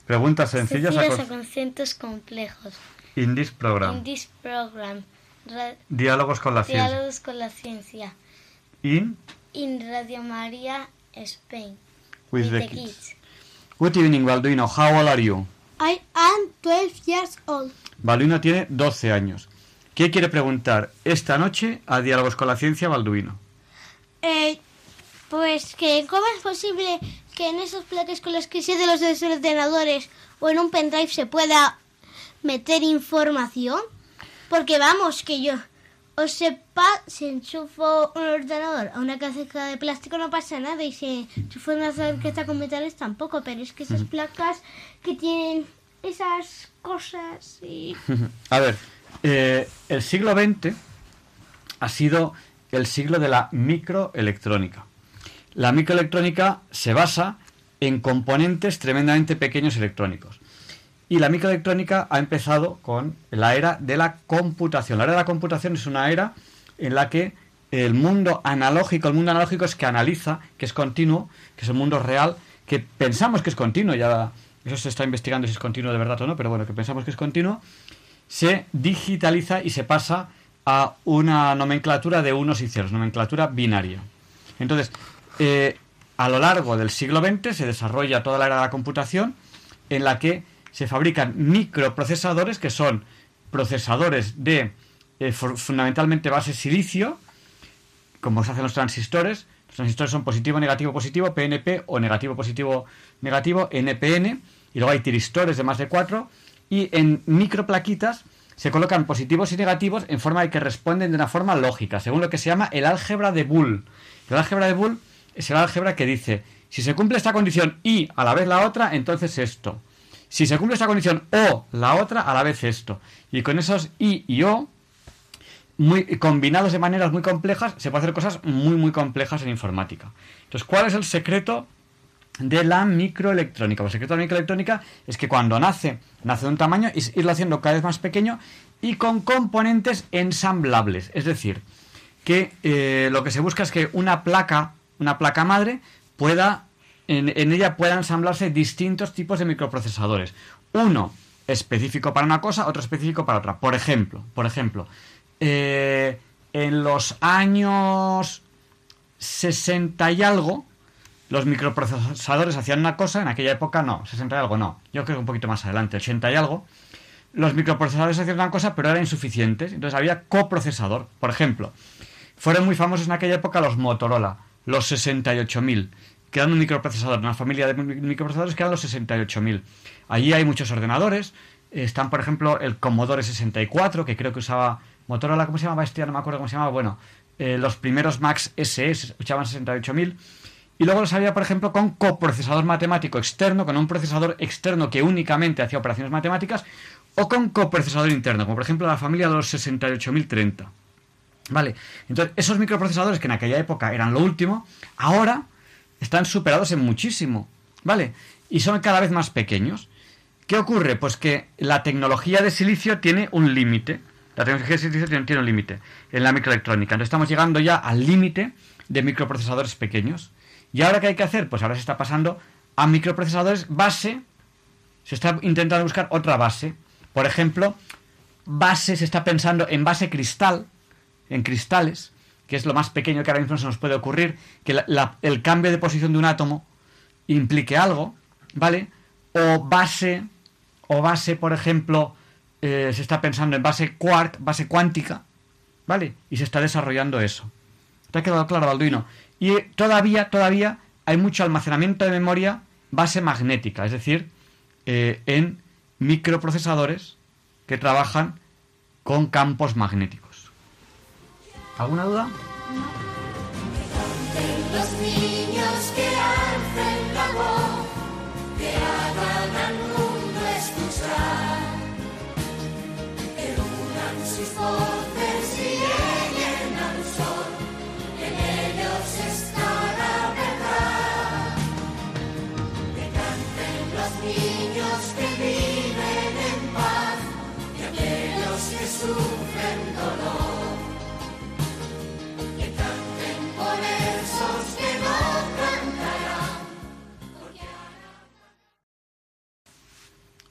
Preguntas sencillas a Sencillas a con- conceptos complejos. in this program. In this program, ra- Diálogos con la ciencia. Diálogos con la ciencia. In In Radio María, Spain. with the kids. Good evening, Balduino. How old are you? I am 12 years old. Balduino tiene 12 años. ¿Qué quiere preguntar esta noche a Diálogos con la Ciencia, Balduino? Eh, pues que cómo es posible que en esos plaques con los que se de los ordenadores o en un pendrive se pueda meter información. Porque vamos, que yo os sepa, si enchufo un ordenador a una caja de plástico no pasa nada y si enchufo una que está con metales tampoco, pero es que esas placas que tienen esas cosas y... A ver, eh, el siglo XX ha sido el siglo de la microelectrónica. La microelectrónica se basa en componentes tremendamente pequeños electrónicos. Y la microelectrónica ha empezado con la era de la computación. La era de la computación es una era en la que el mundo analógico, el mundo analógico es que analiza, que es continuo, que es el mundo real, que pensamos que es continuo, ya eso se está investigando si es continuo de verdad o no, pero bueno, que pensamos que es continuo, se digitaliza y se pasa a una nomenclatura de unos y ceros, nomenclatura binaria. Entonces, eh, a lo largo del siglo XX se desarrolla toda la era de la computación en la que se fabrican microprocesadores que son procesadores de eh, fu- fundamentalmente base silicio, como se hacen los transistores. Los transistores son positivo, negativo, positivo, PNP o negativo, positivo, negativo, NPN. Y luego hay tiristores de más de cuatro. Y en microplaquitas se colocan positivos y negativos en forma de que responden de una forma lógica, según lo que se llama el álgebra de Boole. El álgebra de Boole es el álgebra que dice, si se cumple esta condición y a la vez la otra, entonces esto. Si se cumple esta condición o la otra, a la vez esto. Y con esos y y o, muy, combinados de maneras muy complejas, se puede hacer cosas muy, muy complejas en informática. Entonces, ¿cuál es el secreto de la microelectrónica? Pues el secreto de la microelectrónica es que cuando nace, nace de un tamaño y irlo haciendo cada vez más pequeño y con componentes ensamblables. Es decir, que eh, lo que se busca es que una placa, una placa madre, pueda, en, ella puedan ensamblarse distintos tipos de microprocesadores. Uno específico para una cosa, otro específico para otra. Por ejemplo, por ejemplo, eh, en los años 60 y algo, los microprocesadores hacían una cosa, en aquella época no, 60 y algo no, yo creo que un poquito más adelante, 80 y algo, los microprocesadores hacían una cosa pero eran insuficientes, entonces había coprocesador, por ejemplo, fueron muy famosos en aquella época los Motorola, los 68000, que eran un microprocesador, una familia de mi- microprocesadores que eran los 68000. Allí hay muchos ordenadores, están por ejemplo el Commodore 64, que creo que usaba Motorola, ¿cómo se llamaba este? No me acuerdo cómo se llamaba, bueno, eh, los primeros Max SS usaban 68000. Y luego los había, por ejemplo, con coprocesador matemático externo, con un procesador externo que únicamente hacía operaciones matemáticas, o con coprocesador interno, como por ejemplo la familia de los 68030. Vale, entonces esos microprocesadores que en aquella época eran lo último, ahora están superados en muchísimo, ¿vale? Y son cada vez más pequeños. ¿Qué ocurre? Pues que la tecnología de silicio tiene un límite. La tecnología de silicio tiene, tiene un límite en la microelectrónica. Entonces estamos llegando ya al límite de microprocesadores pequeños. ¿Y ahora qué hay que hacer? Pues ahora se está pasando a microprocesadores base. Se está intentando buscar otra base. Por ejemplo, base, se está pensando en base cristal, en cristales, que es lo más pequeño que ahora mismo se nos puede ocurrir, que el cambio de posición de un átomo implique algo, ¿vale? O base, o base, por ejemplo, eh, se está pensando en base quark, base cuántica, ¿vale? Y se está desarrollando eso. ¿Te ha quedado claro, Balduino? Y eh, todavía, todavía hay mucho almacenamiento de memoria base magnética, es decir, eh, en microprocesadores que trabajan con campos magnéticos. ¿Alguna duda? Los niños que alcen la voz, que hagan al mundo escuchar, que unan sus voces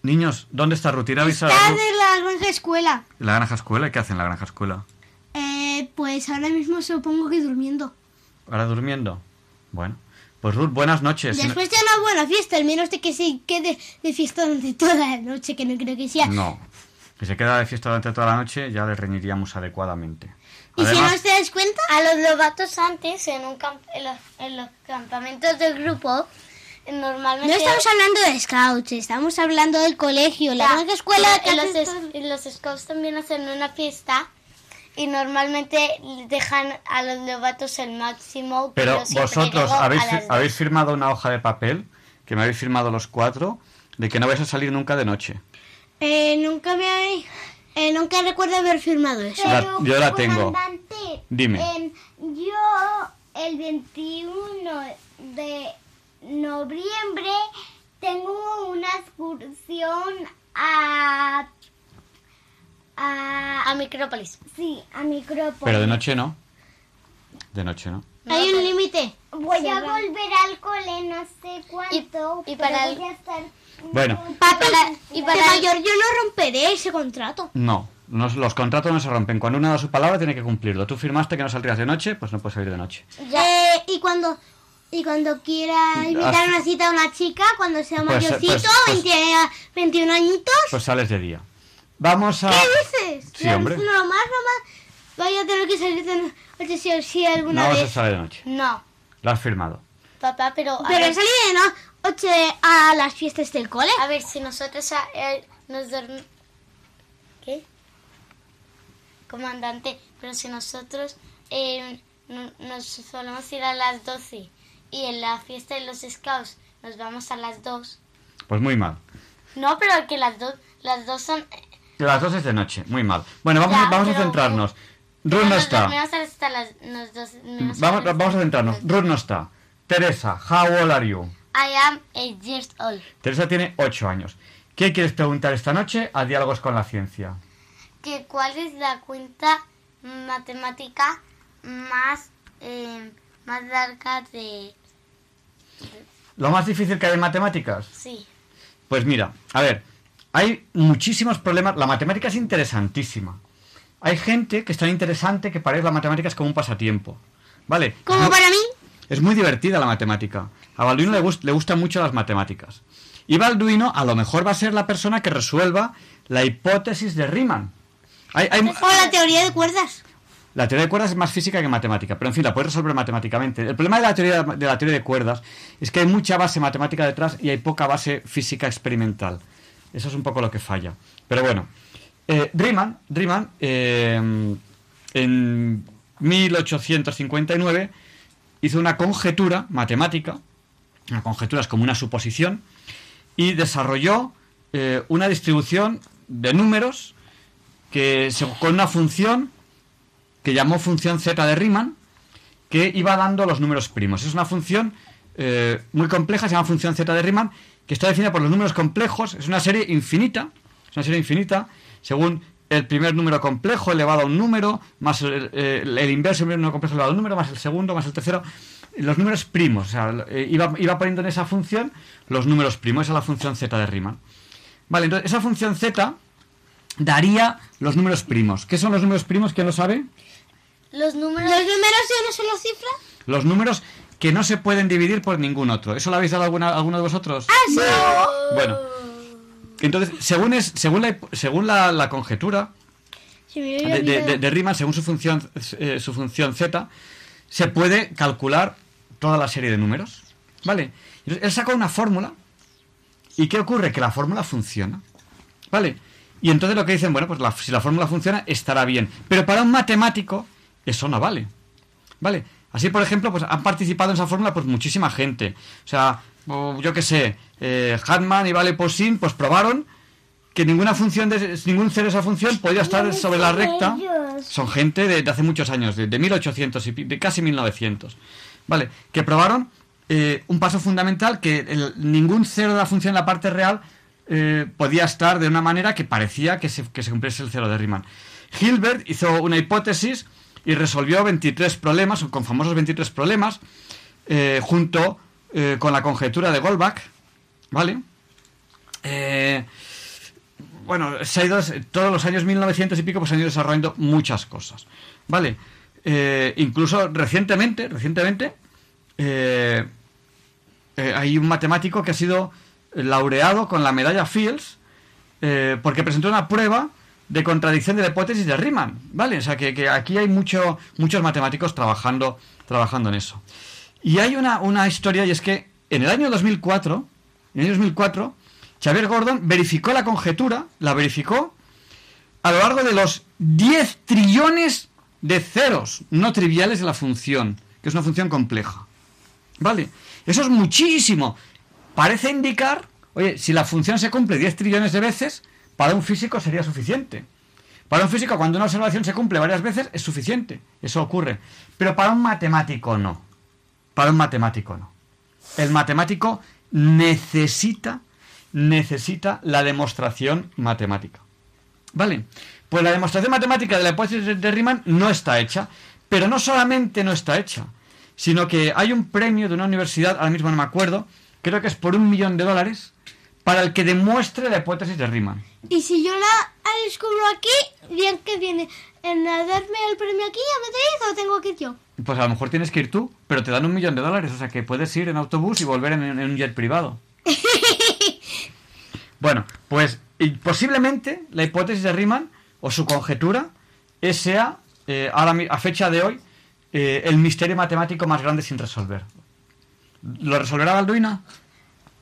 Niños, ¿dónde está Ruth? ¿Ir a en la granja escuela. ¿La granja escuela? ¿Qué hacen en la granja escuela? Eh, pues ahora mismo supongo que durmiendo. ¿Ahora durmiendo? Bueno. Pues Ruth, buenas noches. Después de una buena fiesta, al menos de que se quede de fiesta durante toda la noche, que no creo que sea. No. Que se queda de fiesta durante toda la noche, ya le reñiríamos adecuadamente. ¿Y si no os dais cuenta? A los lobatos antes, en, un camp- en, los, en los campamentos del grupo, normalmente... No estamos hablando de scouts, estamos hablando del colegio, la granja escuela. en los, es- en los scouts también hacen una fiesta y normalmente dejan a los lobatos el máximo. pero vosotros habéis, habéis firmado una hoja de papel, que me habéis firmado los cuatro, de que no vais a salir nunca de noche. Eh, nunca me hay- eh, nunca recuerdo haber firmado eso. La- yo la tengo. Dime. em, yo el 21 de noviembre tengo una excursión a... A, a Micrópolis. Sí, a Micrópolis. Pero de noche no. De noche no. Hay un límite. Voy a va. volver al cole no sé cuánto, y pero para el- voy a estar... Bueno, y de para- mayor yo no romperé ese contrato. no. no- los contratos no se rompen. Cuando uno da su palabra tiene que cumplirlo. Tú firmaste que no saldrías de noche, pues no puedes salir de noche. Eh, y cuando y cuando quiera invitar una cita a una chica, cuando sea Pues, eh, mayorcito, pues- pues- 20 21 añitos. Pues sales de día. Vamos a... ¿Qué dices? Sí, hombre. No, más, no más. Vaya a tener que salir de noche sí alguna No vas a vez. salir de noche. No, Lo has firmado. papá, pero... Pero ver- he salido de noche a las fiestas del cole. A ver, si nosotros eh, nos dormimos... ¿Qué? Comandante, pero si nosotros eh, no- nos solemos ir a las 12 y en la fiesta de los scouts nos vamos a las 2. Pues muy mal. No, pero que las dos, las dos son... De las dos es de noche. Muy mal. Bueno, vamos, Ya, vamos a centrarnos. Ruth no está. dormimos hasta las nos dos, menos Vamos, las- vamos a centrarnos. Ruth no está. Teresa, how old are you? I am eight years old. Teresa tiene 8 años. ¿Qué quieres preguntar esta noche a Diálogos con la Ciencia? Que ¿Cuál es la cuenta matemática más, eh, más larga de... ¿Lo más difícil que hay en matemáticas? Sí. Pues mira, a ver, hay muchísimos problemas. La matemática es interesantísima. Hay gente que es tan interesante que para ellos la matemática es como un pasatiempo. ¿Vale? Como para mí. Es muy divertida la matemática. A Balduino le, gust- le gustan mucho las matemáticas. Y Balduino a lo mejor va a ser la persona que resuelva la hipótesis de Riemann. Hay- hay- O la teoría de cuerdas. la teoría de cuerdas es más física que matemática, pero en fin, la puedes resolver matemáticamente. El problema de la teoría de la teoría de cuerdas es que hay mucha base matemática detrás y hay poca base física experimental. Eso es un poco lo que falla. Pero bueno, eh, Riemann, Riemann eh, en 1859 hizo una conjetura matemática, una conjetura es como una suposición, y desarrolló eh, una distribución de números que con una función que llamó función z de Riemann, que iba dando los números primos. Es una función eh, muy compleja, se llama función z de Riemann, que está definida por los números complejos, es una serie infinita, es una serie infinita, según el primer número complejo elevado a un número, más el, el- el inverso del primer número complejo elevado a un número, más el segundo, más el tercero, los números primos, o sea, eh, iba, iba poniendo en esa función los números primos, esa es la función z de Riemann. Vale, entonces esa función z daría los números primos. ¿Qué son los números primos? ¿Quién lo sabe? Los números... ¿Los números de una sola cifra? Los números que no se pueden dividir por ningún otro. ¿Eso lo habéis dado alguna, alguno de vosotros? ¡Ah, sí! Bueno. Entonces, según, es, según, la, según la, la conjetura de Riemann, según su función, eh, su función z, se puede calcular toda la serie de números. ¿Vale? Entonces, él sacó una fórmula. ¿Y qué ocurre? Que la fórmula funciona. ¿Vale? Y entonces lo que dicen, bueno, pues la- si la fórmula funciona, estará bien. Pero para un matemático, eso no vale. ¿Vale? Así, por ejemplo, pues han participado en esa fórmula pues muchísima gente. O sea, yo qué sé, eh, Hartman y Vale Poisson, pues probaron que ninguna función de ningún cero de esa función podía estar sobre la recta. Son gente de, de hace muchos años, de, de 1800 y de casi 1900. ¿Vale? Que probaron eh, un paso fundamental que ningún cero de la función en la parte real eh, podía estar de una manera que parecía que se, cumpliese el cero de Riemann. Hilbert hizo una hipótesis y resolvió 23 problemas, con famosos 23 problemas, eh, junto con la conjetura de Goldbach, ¿vale? Bueno, se ha ido, todos los años 1900 y pico pues se han ido desarrollando muchas cosas, ¿vale? Eh, incluso recientemente, recientemente, eh, eh, hay un matemático que ha sido laureado con la medalla Fields porque presentó una prueba de contradicción de la hipótesis de Riemann, ¿vale? O sea, que, que aquí hay mucho, muchos matemáticos trabajando, trabajando en eso. Y hay una, una historia, y es que en el año 2004, en el año 2004, Xavier Gordon verificó la conjetura, la verificó a lo largo de los 10 trillones de ceros no triviales de la función, que es una función compleja. ¿Vale? Eso es muchísimo. Parece indicar, oye, si la función se cumple 10 trillones de veces, para un físico sería suficiente. Para un físico, cuando una observación se cumple varias veces, es suficiente. Eso ocurre. Pero para un matemático no. Para un matemático no. El matemático necesita, necesita la demostración matemática. ¿Vale? Pues la demostración matemática de la hipótesis de Riemann no está hecha. Pero no solamente no está hecha, sino que hay un premio de una universidad, ahora mismo no me acuerdo, creo que es por un millón de dólares, para el que demuestre la hipótesis de Riemann. Y si yo la descubro aquí, bien que viene en a darme el premio aquí a Madrid o tengo que ir yo. Pues a lo mejor tienes que ir tú, pero te dan un millón de dólares, o sea que puedes ir en autobús y volver en, en un jet privado. Bueno, pues y posiblemente la hipótesis de Riemann o su conjetura es sea, eh, ahora, a fecha de hoy, eh, el misterio matemático más grande sin resolver. ¿Lo resolverá Balduina?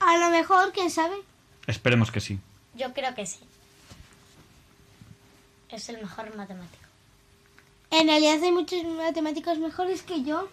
A lo mejor, quién sabe. Esperemos que sí. Yo creo que sí. Es el mejor matemático. En realidad hay muchos matemáticos mejores que yo.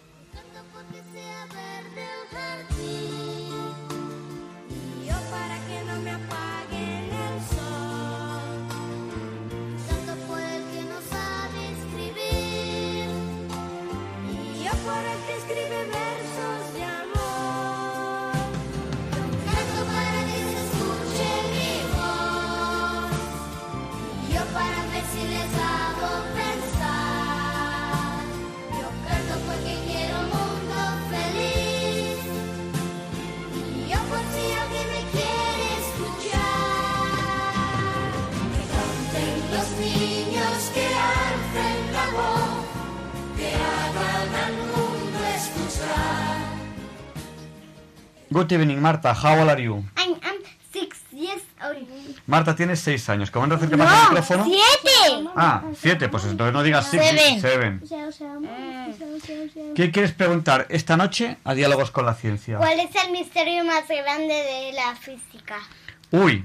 Good evening, Marta. How old are you? I'm, I'm six years old. Marta, tienes seis años. ¿Cómo no acercas más el micrófono? ¡Siete! Ah, siete. Pues entonces no digas six, Seven. seven. ¿Qué quieres preguntar esta noche a Diálogos con la Ciencia? ¿Cuál es el misterio más grande de la física? Uy,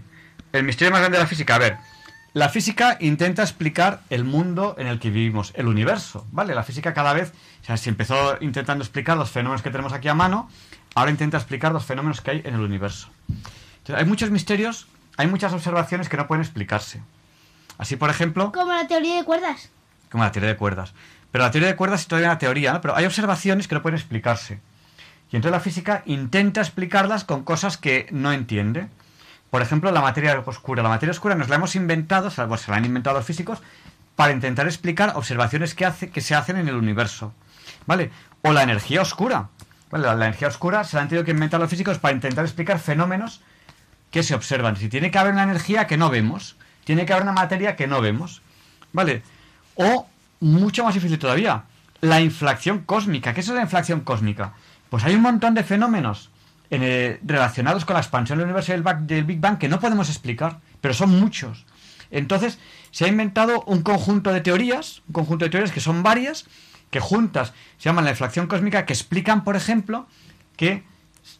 el misterio más grande de la física. A ver, la física intenta explicar el mundo en el que vivimos, el universo, ¿vale? La física cada vez, o sea, si empezó intentando explicar los fenómenos que tenemos aquí a mano, ahora intenta explicar los fenómenos que hay en el universo. Entonces, hay muchos misterios, hay muchas observaciones que no pueden explicarse. Así, por ejemplo, Como la teoría de cuerdas. como la teoría de cuerdas. Pero la teoría de cuerdas es todavía una teoría, ¿no? Pero hay observaciones que no pueden explicarse. Y entonces la física intenta explicarlas con cosas que no entiende. Por ejemplo, la materia oscura. La materia oscura nos la hemos inventado, o sea, se la han inventado los físicos, para intentar explicar observaciones que, hace, que se hacen en el universo. ¿Vale? O la energía oscura. La, energía oscura se la han tenido que inventar los físicos para intentar explicar fenómenos que se observan. Si tiene que haber una energía que no vemos, tiene que haber una materia que no vemos. ¿Vale? O, mucho más difícil todavía, la inflación cósmica. ¿Qué es la inflación cósmica? Pues hay un montón de fenómenos en, eh, relacionados con la expansión del universo del, del Big Bang que no podemos explicar, pero son muchos. Entonces, se ha inventado un conjunto de teorías, un conjunto de teorías que son varias, que juntas se llaman la inflación cósmica, que explican, por ejemplo, que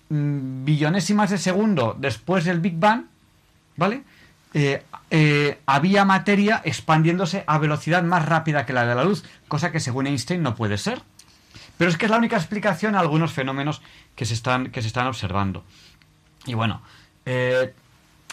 mm, billonésimas de segundo después del Big Bang, ¿vale? Eh, eh, había materia expandiéndose a velocidad más rápida que la de la luz, cosa que según Einstein no puede ser. Pero es que es la única explicación a algunos fenómenos que se están, que se están observando. Y bueno, eh,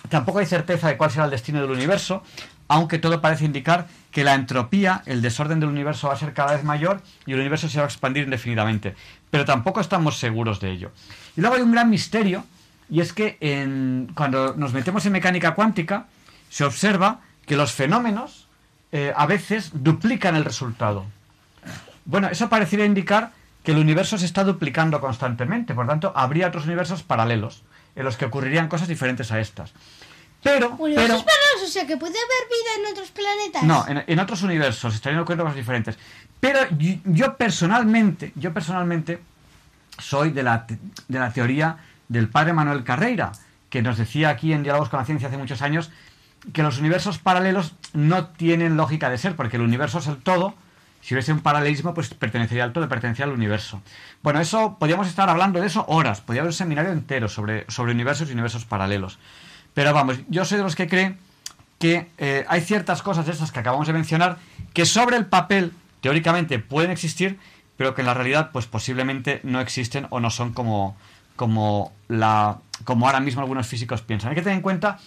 tampoco hay certeza de cuál será el destino del universo, aunque todo parece indicar que la entropía, el desorden del universo va a ser cada vez mayor y el universo se va a expandir indefinidamente. Pero tampoco estamos seguros de ello. Y luego hay un gran misterio, y es que cuando nos metemos en mecánica cuántica, se observa que los fenómenos eh, a veces duplican el resultado. Bueno, eso parecería indicar que el universo se está duplicando constantemente, por tanto, habría otros universos paralelos en los que ocurrirían cosas diferentes a estas. Pero, Universos pero, paralelos, o sea que puede haber vida en otros planetas. no, en, en otros universos estarían ocurriendo cosas diferentes. Pero yo, yo personalmente, yo personalmente soy de la, te- de la teoría del padre Manuel Carreira, que nos decía aquí en Diálogos con la Ciencia hace muchos años que los universos paralelos no tienen lógica de ser, porque el universo es el todo. Si hubiese un paralelismo, pues pertenecería al todo, pertenecería al universo. Bueno, eso, podríamos estar hablando de eso horas, podría haber un seminario entero sobre, sobre universos y universos paralelos. Pero vamos, yo soy de los que creen que eh, hay ciertas cosas de estas que acabamos de mencionar que sobre el papel, teóricamente, pueden existir, pero que en la realidad, pues posiblemente no existen o no son como, como, la, como ahora mismo algunos físicos piensan. Hay que tener en cuenta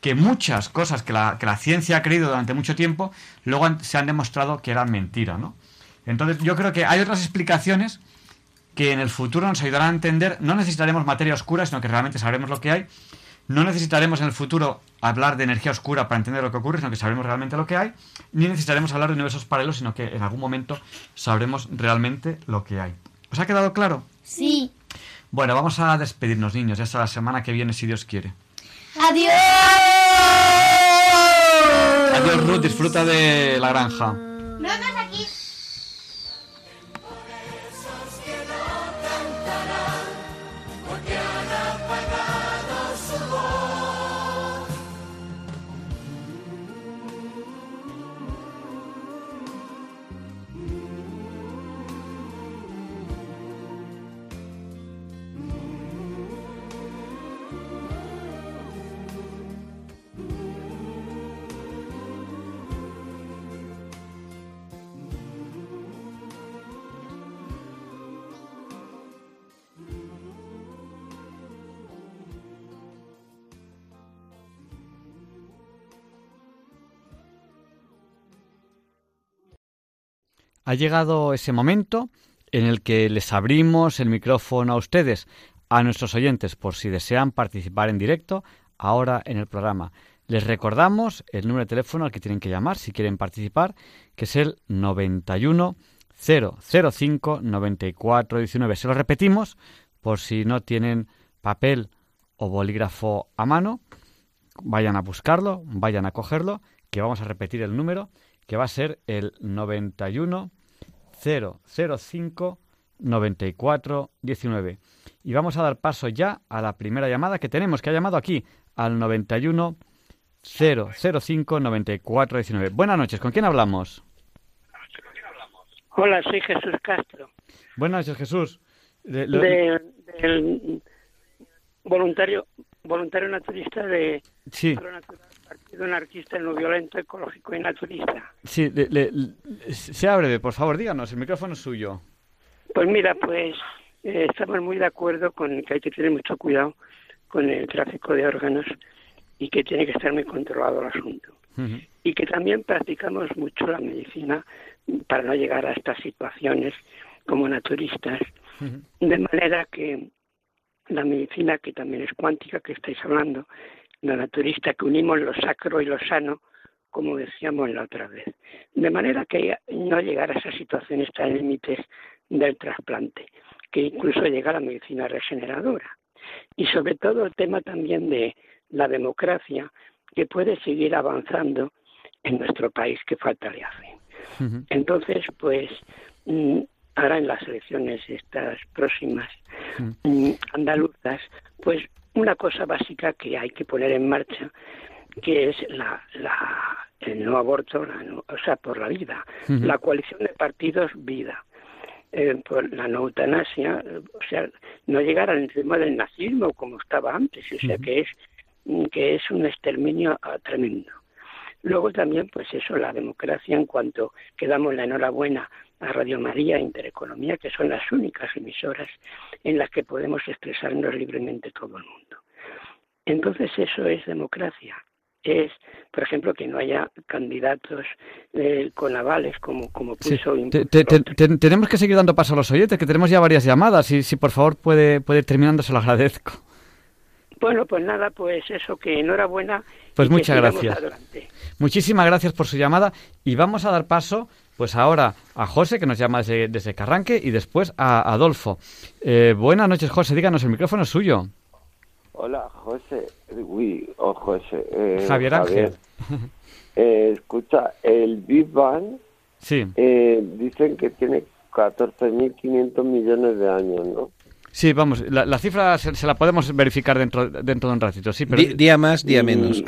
que muchas cosas que la, que la ciencia ha creído durante mucho tiempo, luego se han demostrado que eran mentira, ¿no? Entonces yo creo que hay otras explicaciones que en el futuro nos ayudarán a entender, no necesitaremos materia oscura, sino que realmente sabremos lo que hay, no necesitaremos en el futuro hablar de energía oscura para entender lo que ocurre, sino que sabremos realmente lo que hay, ni necesitaremos hablar de universos paralelos, sino que en algún momento sabremos realmente lo que hay. ¿Os ha quedado claro? Sí. Bueno, vamos a despedirnos, niños, ya hasta la semana que viene, si Dios quiere. Adiós. Adiós, Ruth, disfruta de la granja. Nos vemos aquí. Ha llegado ese momento en el que les abrimos el micrófono a ustedes, a nuestros oyentes, por si desean participar en directo ahora en el programa. Les recordamos el número de teléfono al que tienen que llamar si quieren participar, que es el 91 005 94 19. Se lo repetimos por si no tienen papel o bolígrafo a mano. Vayan a buscarlo, vayan a cogerlo, que vamos a repetir el número, que va a ser el 91 005 94 19. Y vamos a dar paso ya a la primera llamada que tenemos, que ha llamado aquí al 91 005 94 19. Buenas noches, ¿con quién hablamos? Hola, soy Jesús Castro, Buenas noches, Jesús. De- lo- de- del voluntario voluntario naturista de Sí. Natural, Partido Anarquista No Violento, Ecológico y Naturista. Sí, le- le- le- sea breve, por favor, díganos, el micrófono es suyo. Pues mira, pues eh, estamos muy de acuerdo con que hay que tener mucho cuidado con el tráfico de órganos y que tiene que estar muy controlado el asunto. y que también practicamos mucho la medicina para no llegar a estas situaciones como naturistas, de manera que la medicina, que también es cuántica, que estáis hablando, la naturista, que unimos lo sacro y lo sano, como decíamos la otra vez, de manera que no llegar a esas situaciones tan límites del trasplante, que incluso llega a la medicina regeneradora. Y sobre todo el tema también de la democracia, que puede seguir avanzando en nuestro país, que falta le hace. Entonces, pues, mm, ahora en las elecciones estas próximas mm, andaluzas, pues una cosa básica que hay que poner en marcha, que es la, la, el no aborto, la no- o sea, por la vida, la coalición de partidos vida, eh, por la no eutanasia, o sea, no llegar al tema del nazismo como estaba antes, o sea, que es que es un exterminio ah, tremendo. Luego también, pues eso, la democracia en cuanto que damos la enhorabuena a Radio María e Intereconomía, que son las únicas emisoras en las que podemos expresarnos libremente todo el mundo. Entonces eso es democracia. Es, por ejemplo, que no haya candidatos eh, con avales como, como Sí, puso te- te- te- tenemos que seguir dando paso a los oyentes, que tenemos ya varias llamadas. Y si por favor puede, puede ir terminando, se lo agradezco. Bueno, pues nada, pues eso, que enhorabuena. Pues muchas gracias. adelante. Muchísimas gracias por su llamada y vamos a dar paso pues ahora a José que nos llama desde, desde Carranque y después a Adolfo. Eh, buenas noches José, díganos, el micrófono es suyo. Hola, José. Uy, oh, José. eh, Javier Ángel. Eh, escucha, el Big Bang Sí, eh, dicen que tiene 14.500 millones de años, ¿no? Sí, vamos, la, la cifra se, se la podemos verificar dentro, dentro de un ratito, sí, pero... Día más, día Y- menos.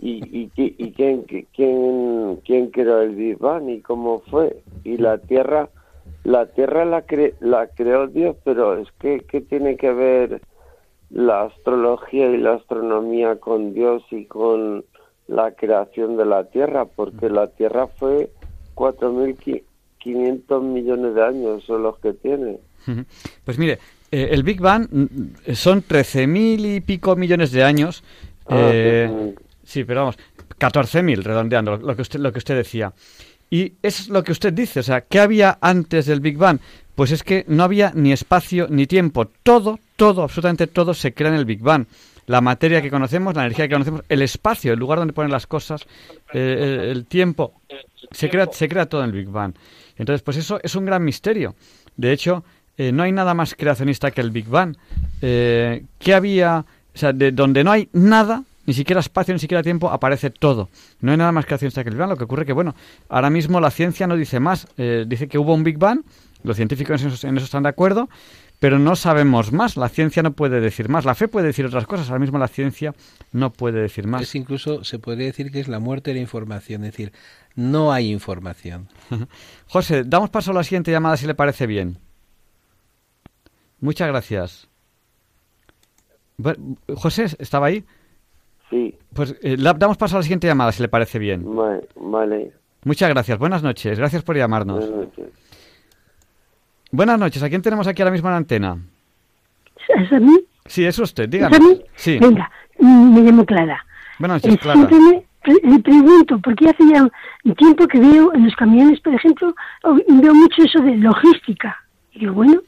¿Y, y, qui- y quién, qui- quién, quién creó el Big Bang y cómo fue? Y la Tierra, la Tierra la, cre- la creó Dios, pero es que ¿qué tiene que ver la astrología y la astronomía con Dios y con la creación de la Tierra? Porque la Tierra fue 4.500 millones de años, son los que tiene. Pues mire, eh, el Big Bang mm, son 13.000 y pico millones de años. Ah, eh, sí, pero vamos, 14.000 redondeando, lo que usted, lo que usted decía. Y es lo que usted dice, o sea, ¿qué había antes del Big Bang? Pues es que no había ni espacio ni tiempo. Todo, todo, absolutamente todo se crea en el Big Bang. La materia que conocemos, la energía que conocemos, el espacio, el lugar donde ponen las cosas, eh, el, el tiempo, se crea, se crea todo en el Big Bang. Entonces, pues eso es un gran misterio. De hecho, eh, no hay nada más creacionista que el Big Bang. Eh, ¿Qué había? O sea, de donde no hay nada, ni siquiera espacio, ni siquiera tiempo, aparece todo. No hay nada más creacionista que el Big Bang. Lo que ocurre que, bueno, ahora mismo la ciencia no dice más. Eh, dice que hubo un Big Bang, los científicos en eso, en eso están de acuerdo, pero no sabemos más. La ciencia no puede decir más. La fe puede decir otras cosas. Ahora mismo la ciencia no puede decir más. Es incluso, se podría decir que es la muerte de la información, es decir, no hay información. José, damos paso a la siguiente llamada si le parece bien. Muchas gracias. José, ¿estaba ahí? Sí, Pues eh, la- damos paso a la siguiente llamada si le parece bien. vale. Muchas gracias. Buenas noches. Gracias por llamarnos. Buenas noches. Buenas noches. ¿A quién tenemos aquí ahora mismo en la antena? ¿Es a mí? Sí, es usted. ¿Es Dígame. a mí? Sí. Venga, me llamo Clara. Buenas Eh, noches, Clara. siempre me le pregunto, porque hace ya un tiempo que veo en los camiones, por ejemplo, veo mucho eso de logística. Y digo, bueno,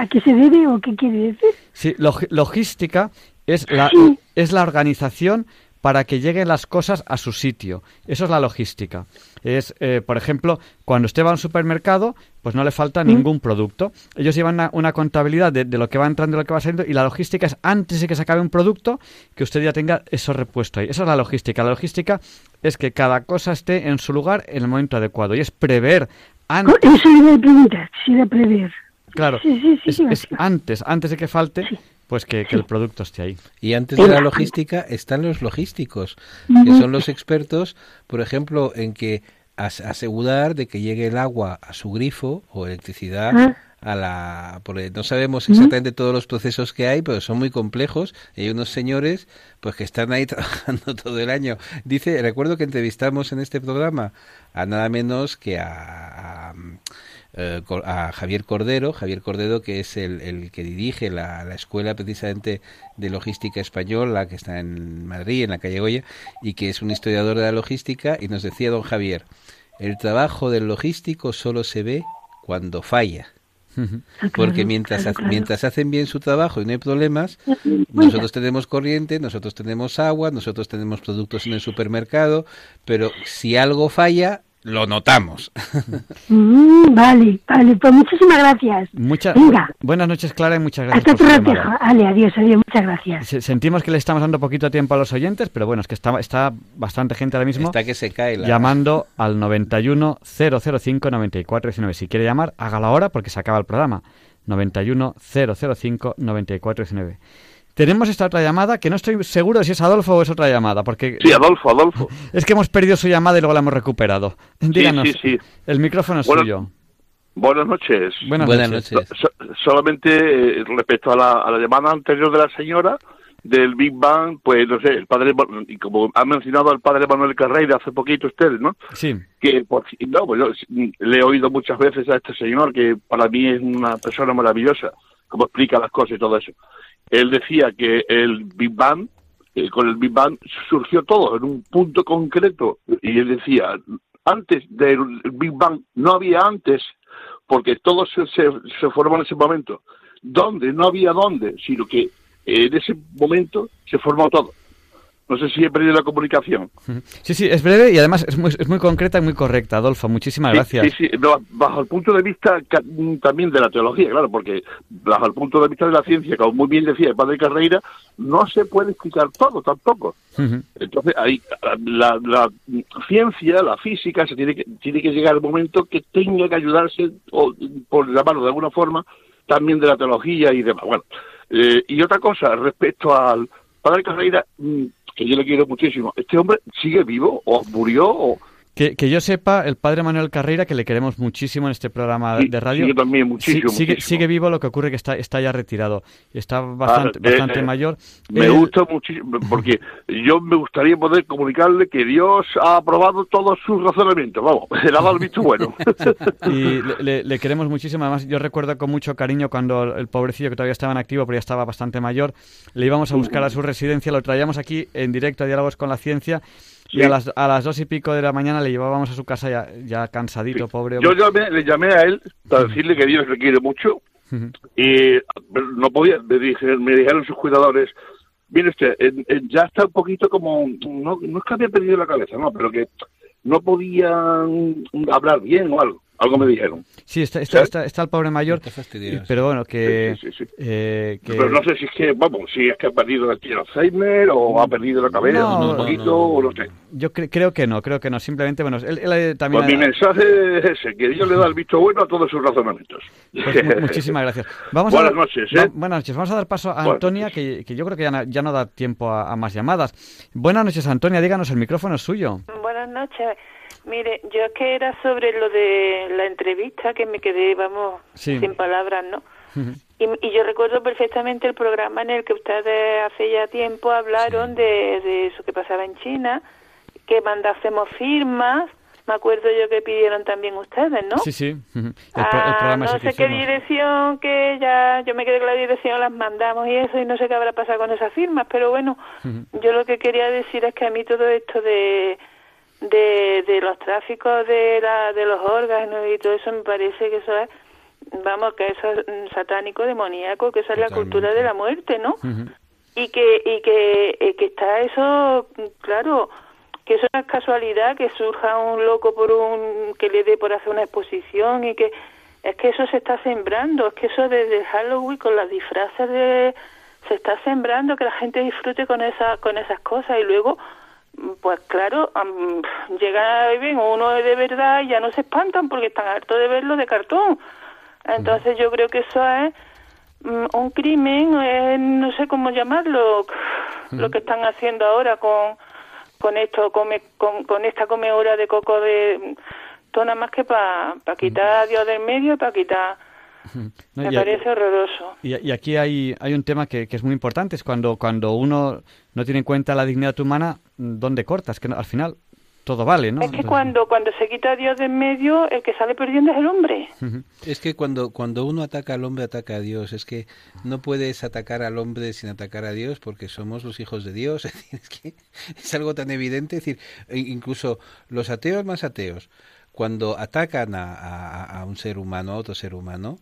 ¿a qué se debe o qué quiere decir? Sí, log- logística es la, Sí. es la organización para que lleguen las cosas a su sitio. Eso es la logística. Es, eh, por ejemplo, cuando usted va a un supermercado, pues no le falta Mm. ningún producto. Ellos llevan una, una contabilidad de, de lo que va entrando y lo que va saliendo y la logística es antes de que se acabe un producto, que usted ya tenga eso repuesto ahí. Esa es la logística. La logística es que cada cosa esté en su lugar en el momento adecuado y es prever antes. Eso le iba a preguntar, si prever. Claro, Sí, sí, sí, es, sí, es antes, antes de que falte, pues que, que el producto esté ahí. Y antes de la logística están los logísticos, que son los expertos, por ejemplo, en que as- asegurar de que llegue el agua a su grifo o electricidad Ah. a la porque no sabemos exactamente todos los procesos que hay pero son muy complejos. Y hay unos señores pues que están ahí trabajando todo el año. Dice recuerdo que entrevistamos en este programa a nada menos que a, a, eh, a Javier Cordero, Javier Cordero que es el, el que dirige la, la escuela precisamente de logística española que está en Madrid, en la calle Goya, y que es un historiador de la logística, y nos decía don Javier, el trabajo del logístico solo se ve cuando falla. Porque mientras, claro, ha- claro. mientras hacen bien su trabajo y no hay problemas, nosotros tenemos corriente, nosotros tenemos agua, nosotros tenemos productos en el supermercado, pero si algo falla, lo notamos. Mm, vale, vale, pues muchísimas gracias. Muchas Venga. buenas noches, Clara, y muchas gracias Hasta por otro rato. Ale, adiós, adiós, muchas gracias. Se- Sentimos que le estamos dando poquito tiempo a los oyentes, pero bueno, es que está, está bastante gente ahora mismo Está que se cae la... llamando al 91 005 94 19. Si quiere llamar, hágalo ahora porque se acaba el programa. 91 005 94 19. Tenemos esta otra llamada que no estoy seguro de si es Adolfo o es otra llamada, porque Sí, Adolfo, Adolfo. es que hemos perdido su llamada y luego la hemos recuperado. Díganos, sí, sí. el micrófono es Bueno, suyo. Buenas noches. Buenas Buenas noches. noches. So- solamente eh, respecto a la, a la llamada anterior de la señora del Big Bang, pues no sé, el padre, y como ha mencionado al padre Manuel Carreira hace poquito ustedes, ¿no? Sí. Que, por, no, pues yo le he oído muchas veces a este señor que para mí es una persona maravillosa, como explica las cosas y todo eso. Él decía que el Big Bang, eh, con el Big Bang surgió todo en un punto concreto. Y él decía, antes del Big Bang no había antes, porque todo se, se, se formó en ese momento. ¿Dónde? No había dónde, sino que en ese momento se formó todo. No sé si he perdido la comunicación. Sí, sí, es breve y además es muy, es muy concreta y muy correcta, Adolfo. Muchísimas Sí, gracias. Sí, sí, no, bajo el punto de vista ca- también de la teología, claro, porque bajo el punto de vista de la ciencia, como muy bien decía el padre Carreira, no se puede explicar todo tampoco. Ujú. Entonces, ahí, la, la ciencia, la física, se tiene que, tiene que llegar el momento que tenga que ayudarse, o, por llamarlo de alguna forma, también de la teología y demás. Bueno, eh, y otra cosa, respecto al padre Carreira, mm, yo le quiero muchísimo, ¿este hombre sigue vivo o murió o...? Que, que yo sepa, el padre Manuel Carreira, que le queremos muchísimo en este programa Sí, de radio. sí, yo también, muchísimo, sí- sigue, muchísimo. sigue vivo, lo que ocurre que está, está ya retirado. Está bastante, Ah, eh, bastante eh, mayor. Me Él- gusta muchísimo, porque yo me gustaría poder comunicarle que Dios ha aprobado todos sus razonamientos. Vamos, le ha dado el visto bueno. y le, le- le queremos muchísimo. Además, yo recuerdo con mucho cariño cuando el pobrecillo que todavía estaba en activo, pero ya estaba bastante mayor, le íbamos a buscar a su residencia, lo traíamos aquí en directo a Diálogos con la Ciencia. Y a las, a las dos y pico de la mañana le llevábamos a su casa ya, ya cansadito, pobre. Yo llamé, le llamé a él para decirle que Dios le quiere mucho y no podía. Me, dije, me dijeron sus cuidadores, mire usted, ya está un poquito como, no, no es que había perdido la cabeza, no, pero que no podía mm, hablar bien o algo. Algo me dijeron. Sí, está, está, está, está el pobre mayor. Pero bueno, que. Sí, sí, sí, eh, que- Pero no sé si es que, vamos, si es que ha perdido el Alzheimer o ha perdido la cabeza No, un no, poquito, no. o no sé. Yo cre- creo que no, creo que no. Simplemente, bueno, él, él, eh, también. Pues mi mensaje es ese, que Dios le da el visto bueno a todos sus razonamientos. Pues mu- muchísimas gracias. Vamos Buenas a, noches, va- ¿eh? buenas noches. Vamos a dar paso a Buenas Antonia, que, que yo creo que ya, no- ya no da tiempo a, a más llamadas. Buenas noches, Antonia. Díganos, el micrófono es suyo. Buenas noches. Mire, yo es que era sobre lo de la entrevista que me quedé, vamos, Sí. sin palabras, ¿no? Y, y yo recuerdo perfectamente el programa en el que ustedes hace ya tiempo hablaron de, de eso que pasaba en China, que mandásemos firmas. Me acuerdo yo que pidieron también ustedes, ¿no? Sí, sí. El, el Ah, no sé qué dirección, que ya yo me quedé con la dirección, las mandamos y eso, y no sé qué habrá pasado con esas firmas, pero bueno, yo lo que quería decir es que a mí todo esto de, de, de los tráficos de, la, de los órganos y todo eso me parece que eso es, vamos, que eso es satánico, demoníaco, que esa es la cultura de la muerte, ¿no? y que y que, que está eso claro que eso no es casualidad que surja un loco por un que le dé por hacer una exposición y que es que eso se está sembrando es que eso desde Halloween con las disfraces de se está sembrando que la gente disfrute con esas con esas cosas y luego pues claro am, llega y ven uno de verdad y ya no se espantan porque están hartos de verlo de cartón. Entonces yo creo que eso es mm, un crimen, eh, no sé cómo llamarlo, lo que están haciendo ahora con con esto, come, con, con esta comedora de coco de todo nada más que para quitar a Dios del medio y para quitar, No, me y- parece horroroso. Y, y aquí hay, hay un tema que, que es muy importante, es cuando, cuando uno no tiene en cuenta la dignidad humana, ¿dónde cortas? Que no- al final todo vale, ¿no? Es que cuando cuando se quita a Dios del medio, el que sale perdiendo es el hombre. Es que cuando, cuando uno ataca al hombre, ataca a Dios. Es que no puedes atacar al hombre sin atacar a Dios porque somos los hijos de Dios. Es, decir, es que es algo tan evidente. Es decir, e- incluso los ateos más ateos, cuando atacan a, a- a un ser humano, a otro ser humano,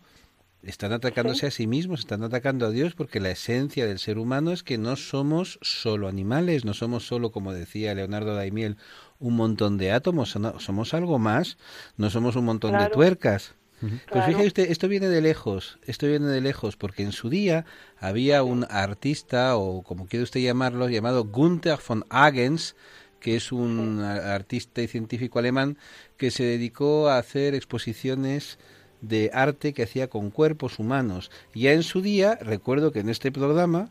están atacándose a sí mismos, están atacando a Dios porque la esencia del ser humano es que no somos solo animales, no somos solo, como decía Leonardo Daimiel, un montón de átomos, somos algo más, no somos un montón de tuercas. Pues Claro. fíjate usted, esto viene de lejos, esto viene de lejos, porque en su día había un artista, o como quiere usted llamarlo, llamado Gunther von Hagens, que es un artista y científico alemán que se dedicó a hacer exposiciones de arte que hacía con cuerpos humanos. Ya en su día, recuerdo que en este programa,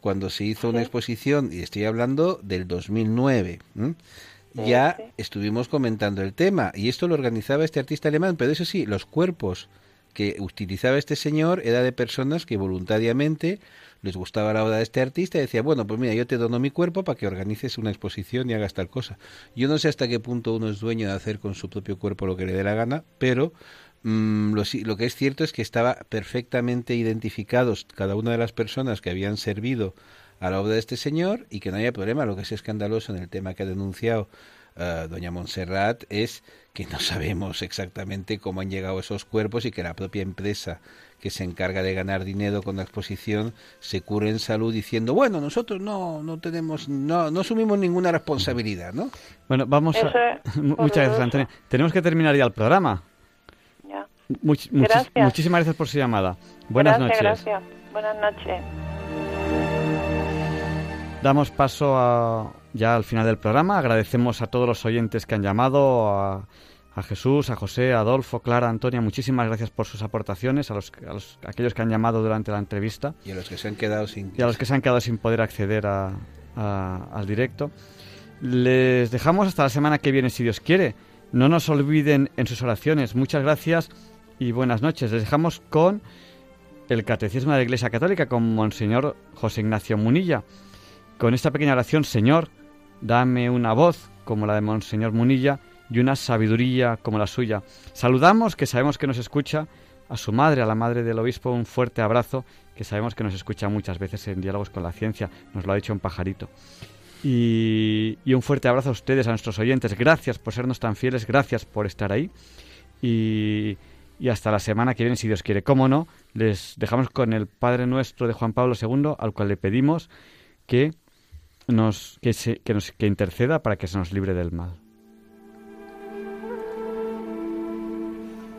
cuando se hizo una exposición, y estoy hablando del 2009, ¿m? ya estuvimos comentando el tema, y esto lo organizaba este artista alemán, pero eso sí, los cuerpos que utilizaba este señor era de personas que voluntariamente les gustaba la obra de este artista y decía, bueno, pues mira, yo te dono mi cuerpo para que organices una exposición y hagas tal cosa. Yo no sé hasta qué punto uno es dueño de hacer con su propio cuerpo lo que le dé la gana, pero mm, lo, lo que es cierto es que estaba perfectamente identificados cada una de las personas que habían servido a la obra de este señor y que no haya problema. Lo que es escandaloso en el tema que ha denunciado eh, doña Montserrat es que no sabemos exactamente cómo han llegado esos cuerpos y que la propia empresa que se encarga de ganar dinero con la exposición se cure en salud diciendo bueno nosotros no no tenemos no no asumimos ninguna responsabilidad no Bueno, vamos Eso a... Muchas gracias, Antonio. Tenemos que terminar ya el programa. Ya. Much- muchis- Gracias. muchísimas gracias por su llamada. Buenas gracias, noches. Gracias. Buenas noches. Damos paso a, ya al final del programa. Agradecemos a todos los oyentes que han llamado, a, a Jesús, a José, a Adolfo, Clara, Antonia. Muchísimas gracias por sus aportaciones, a, los, a, los- a aquellos que han llamado durante la entrevista y a los que se han quedado sin y a los que se han quedado sin poder acceder a- a- al directo. Les dejamos hasta la semana que viene, si Dios quiere. No nos olviden en sus oraciones. Muchas gracias y buenas noches. Les dejamos con el Catecismo de la Iglesia Católica, con Monseñor José Ignacio Munilla. Con esta pequeña oración, Señor, dame una voz como la de Monseñor Munilla y una sabiduría como la suya. Saludamos, que sabemos que nos escucha, a su madre, a la madre del obispo, un fuerte abrazo, que sabemos que nos escucha muchas veces en diálogos con la ciencia, nos lo ha dicho un pajarito. Y, un fuerte abrazo a ustedes, a nuestros oyentes. Gracias por sernos tan fieles, gracias por estar ahí. Y, hasta la semana que viene, si Dios quiere. Cómo no, les dejamos con el Padre Nuestro de Juan Pablo II, al cual le pedimos que nos, que nos que interceda para que se nos libre del mal.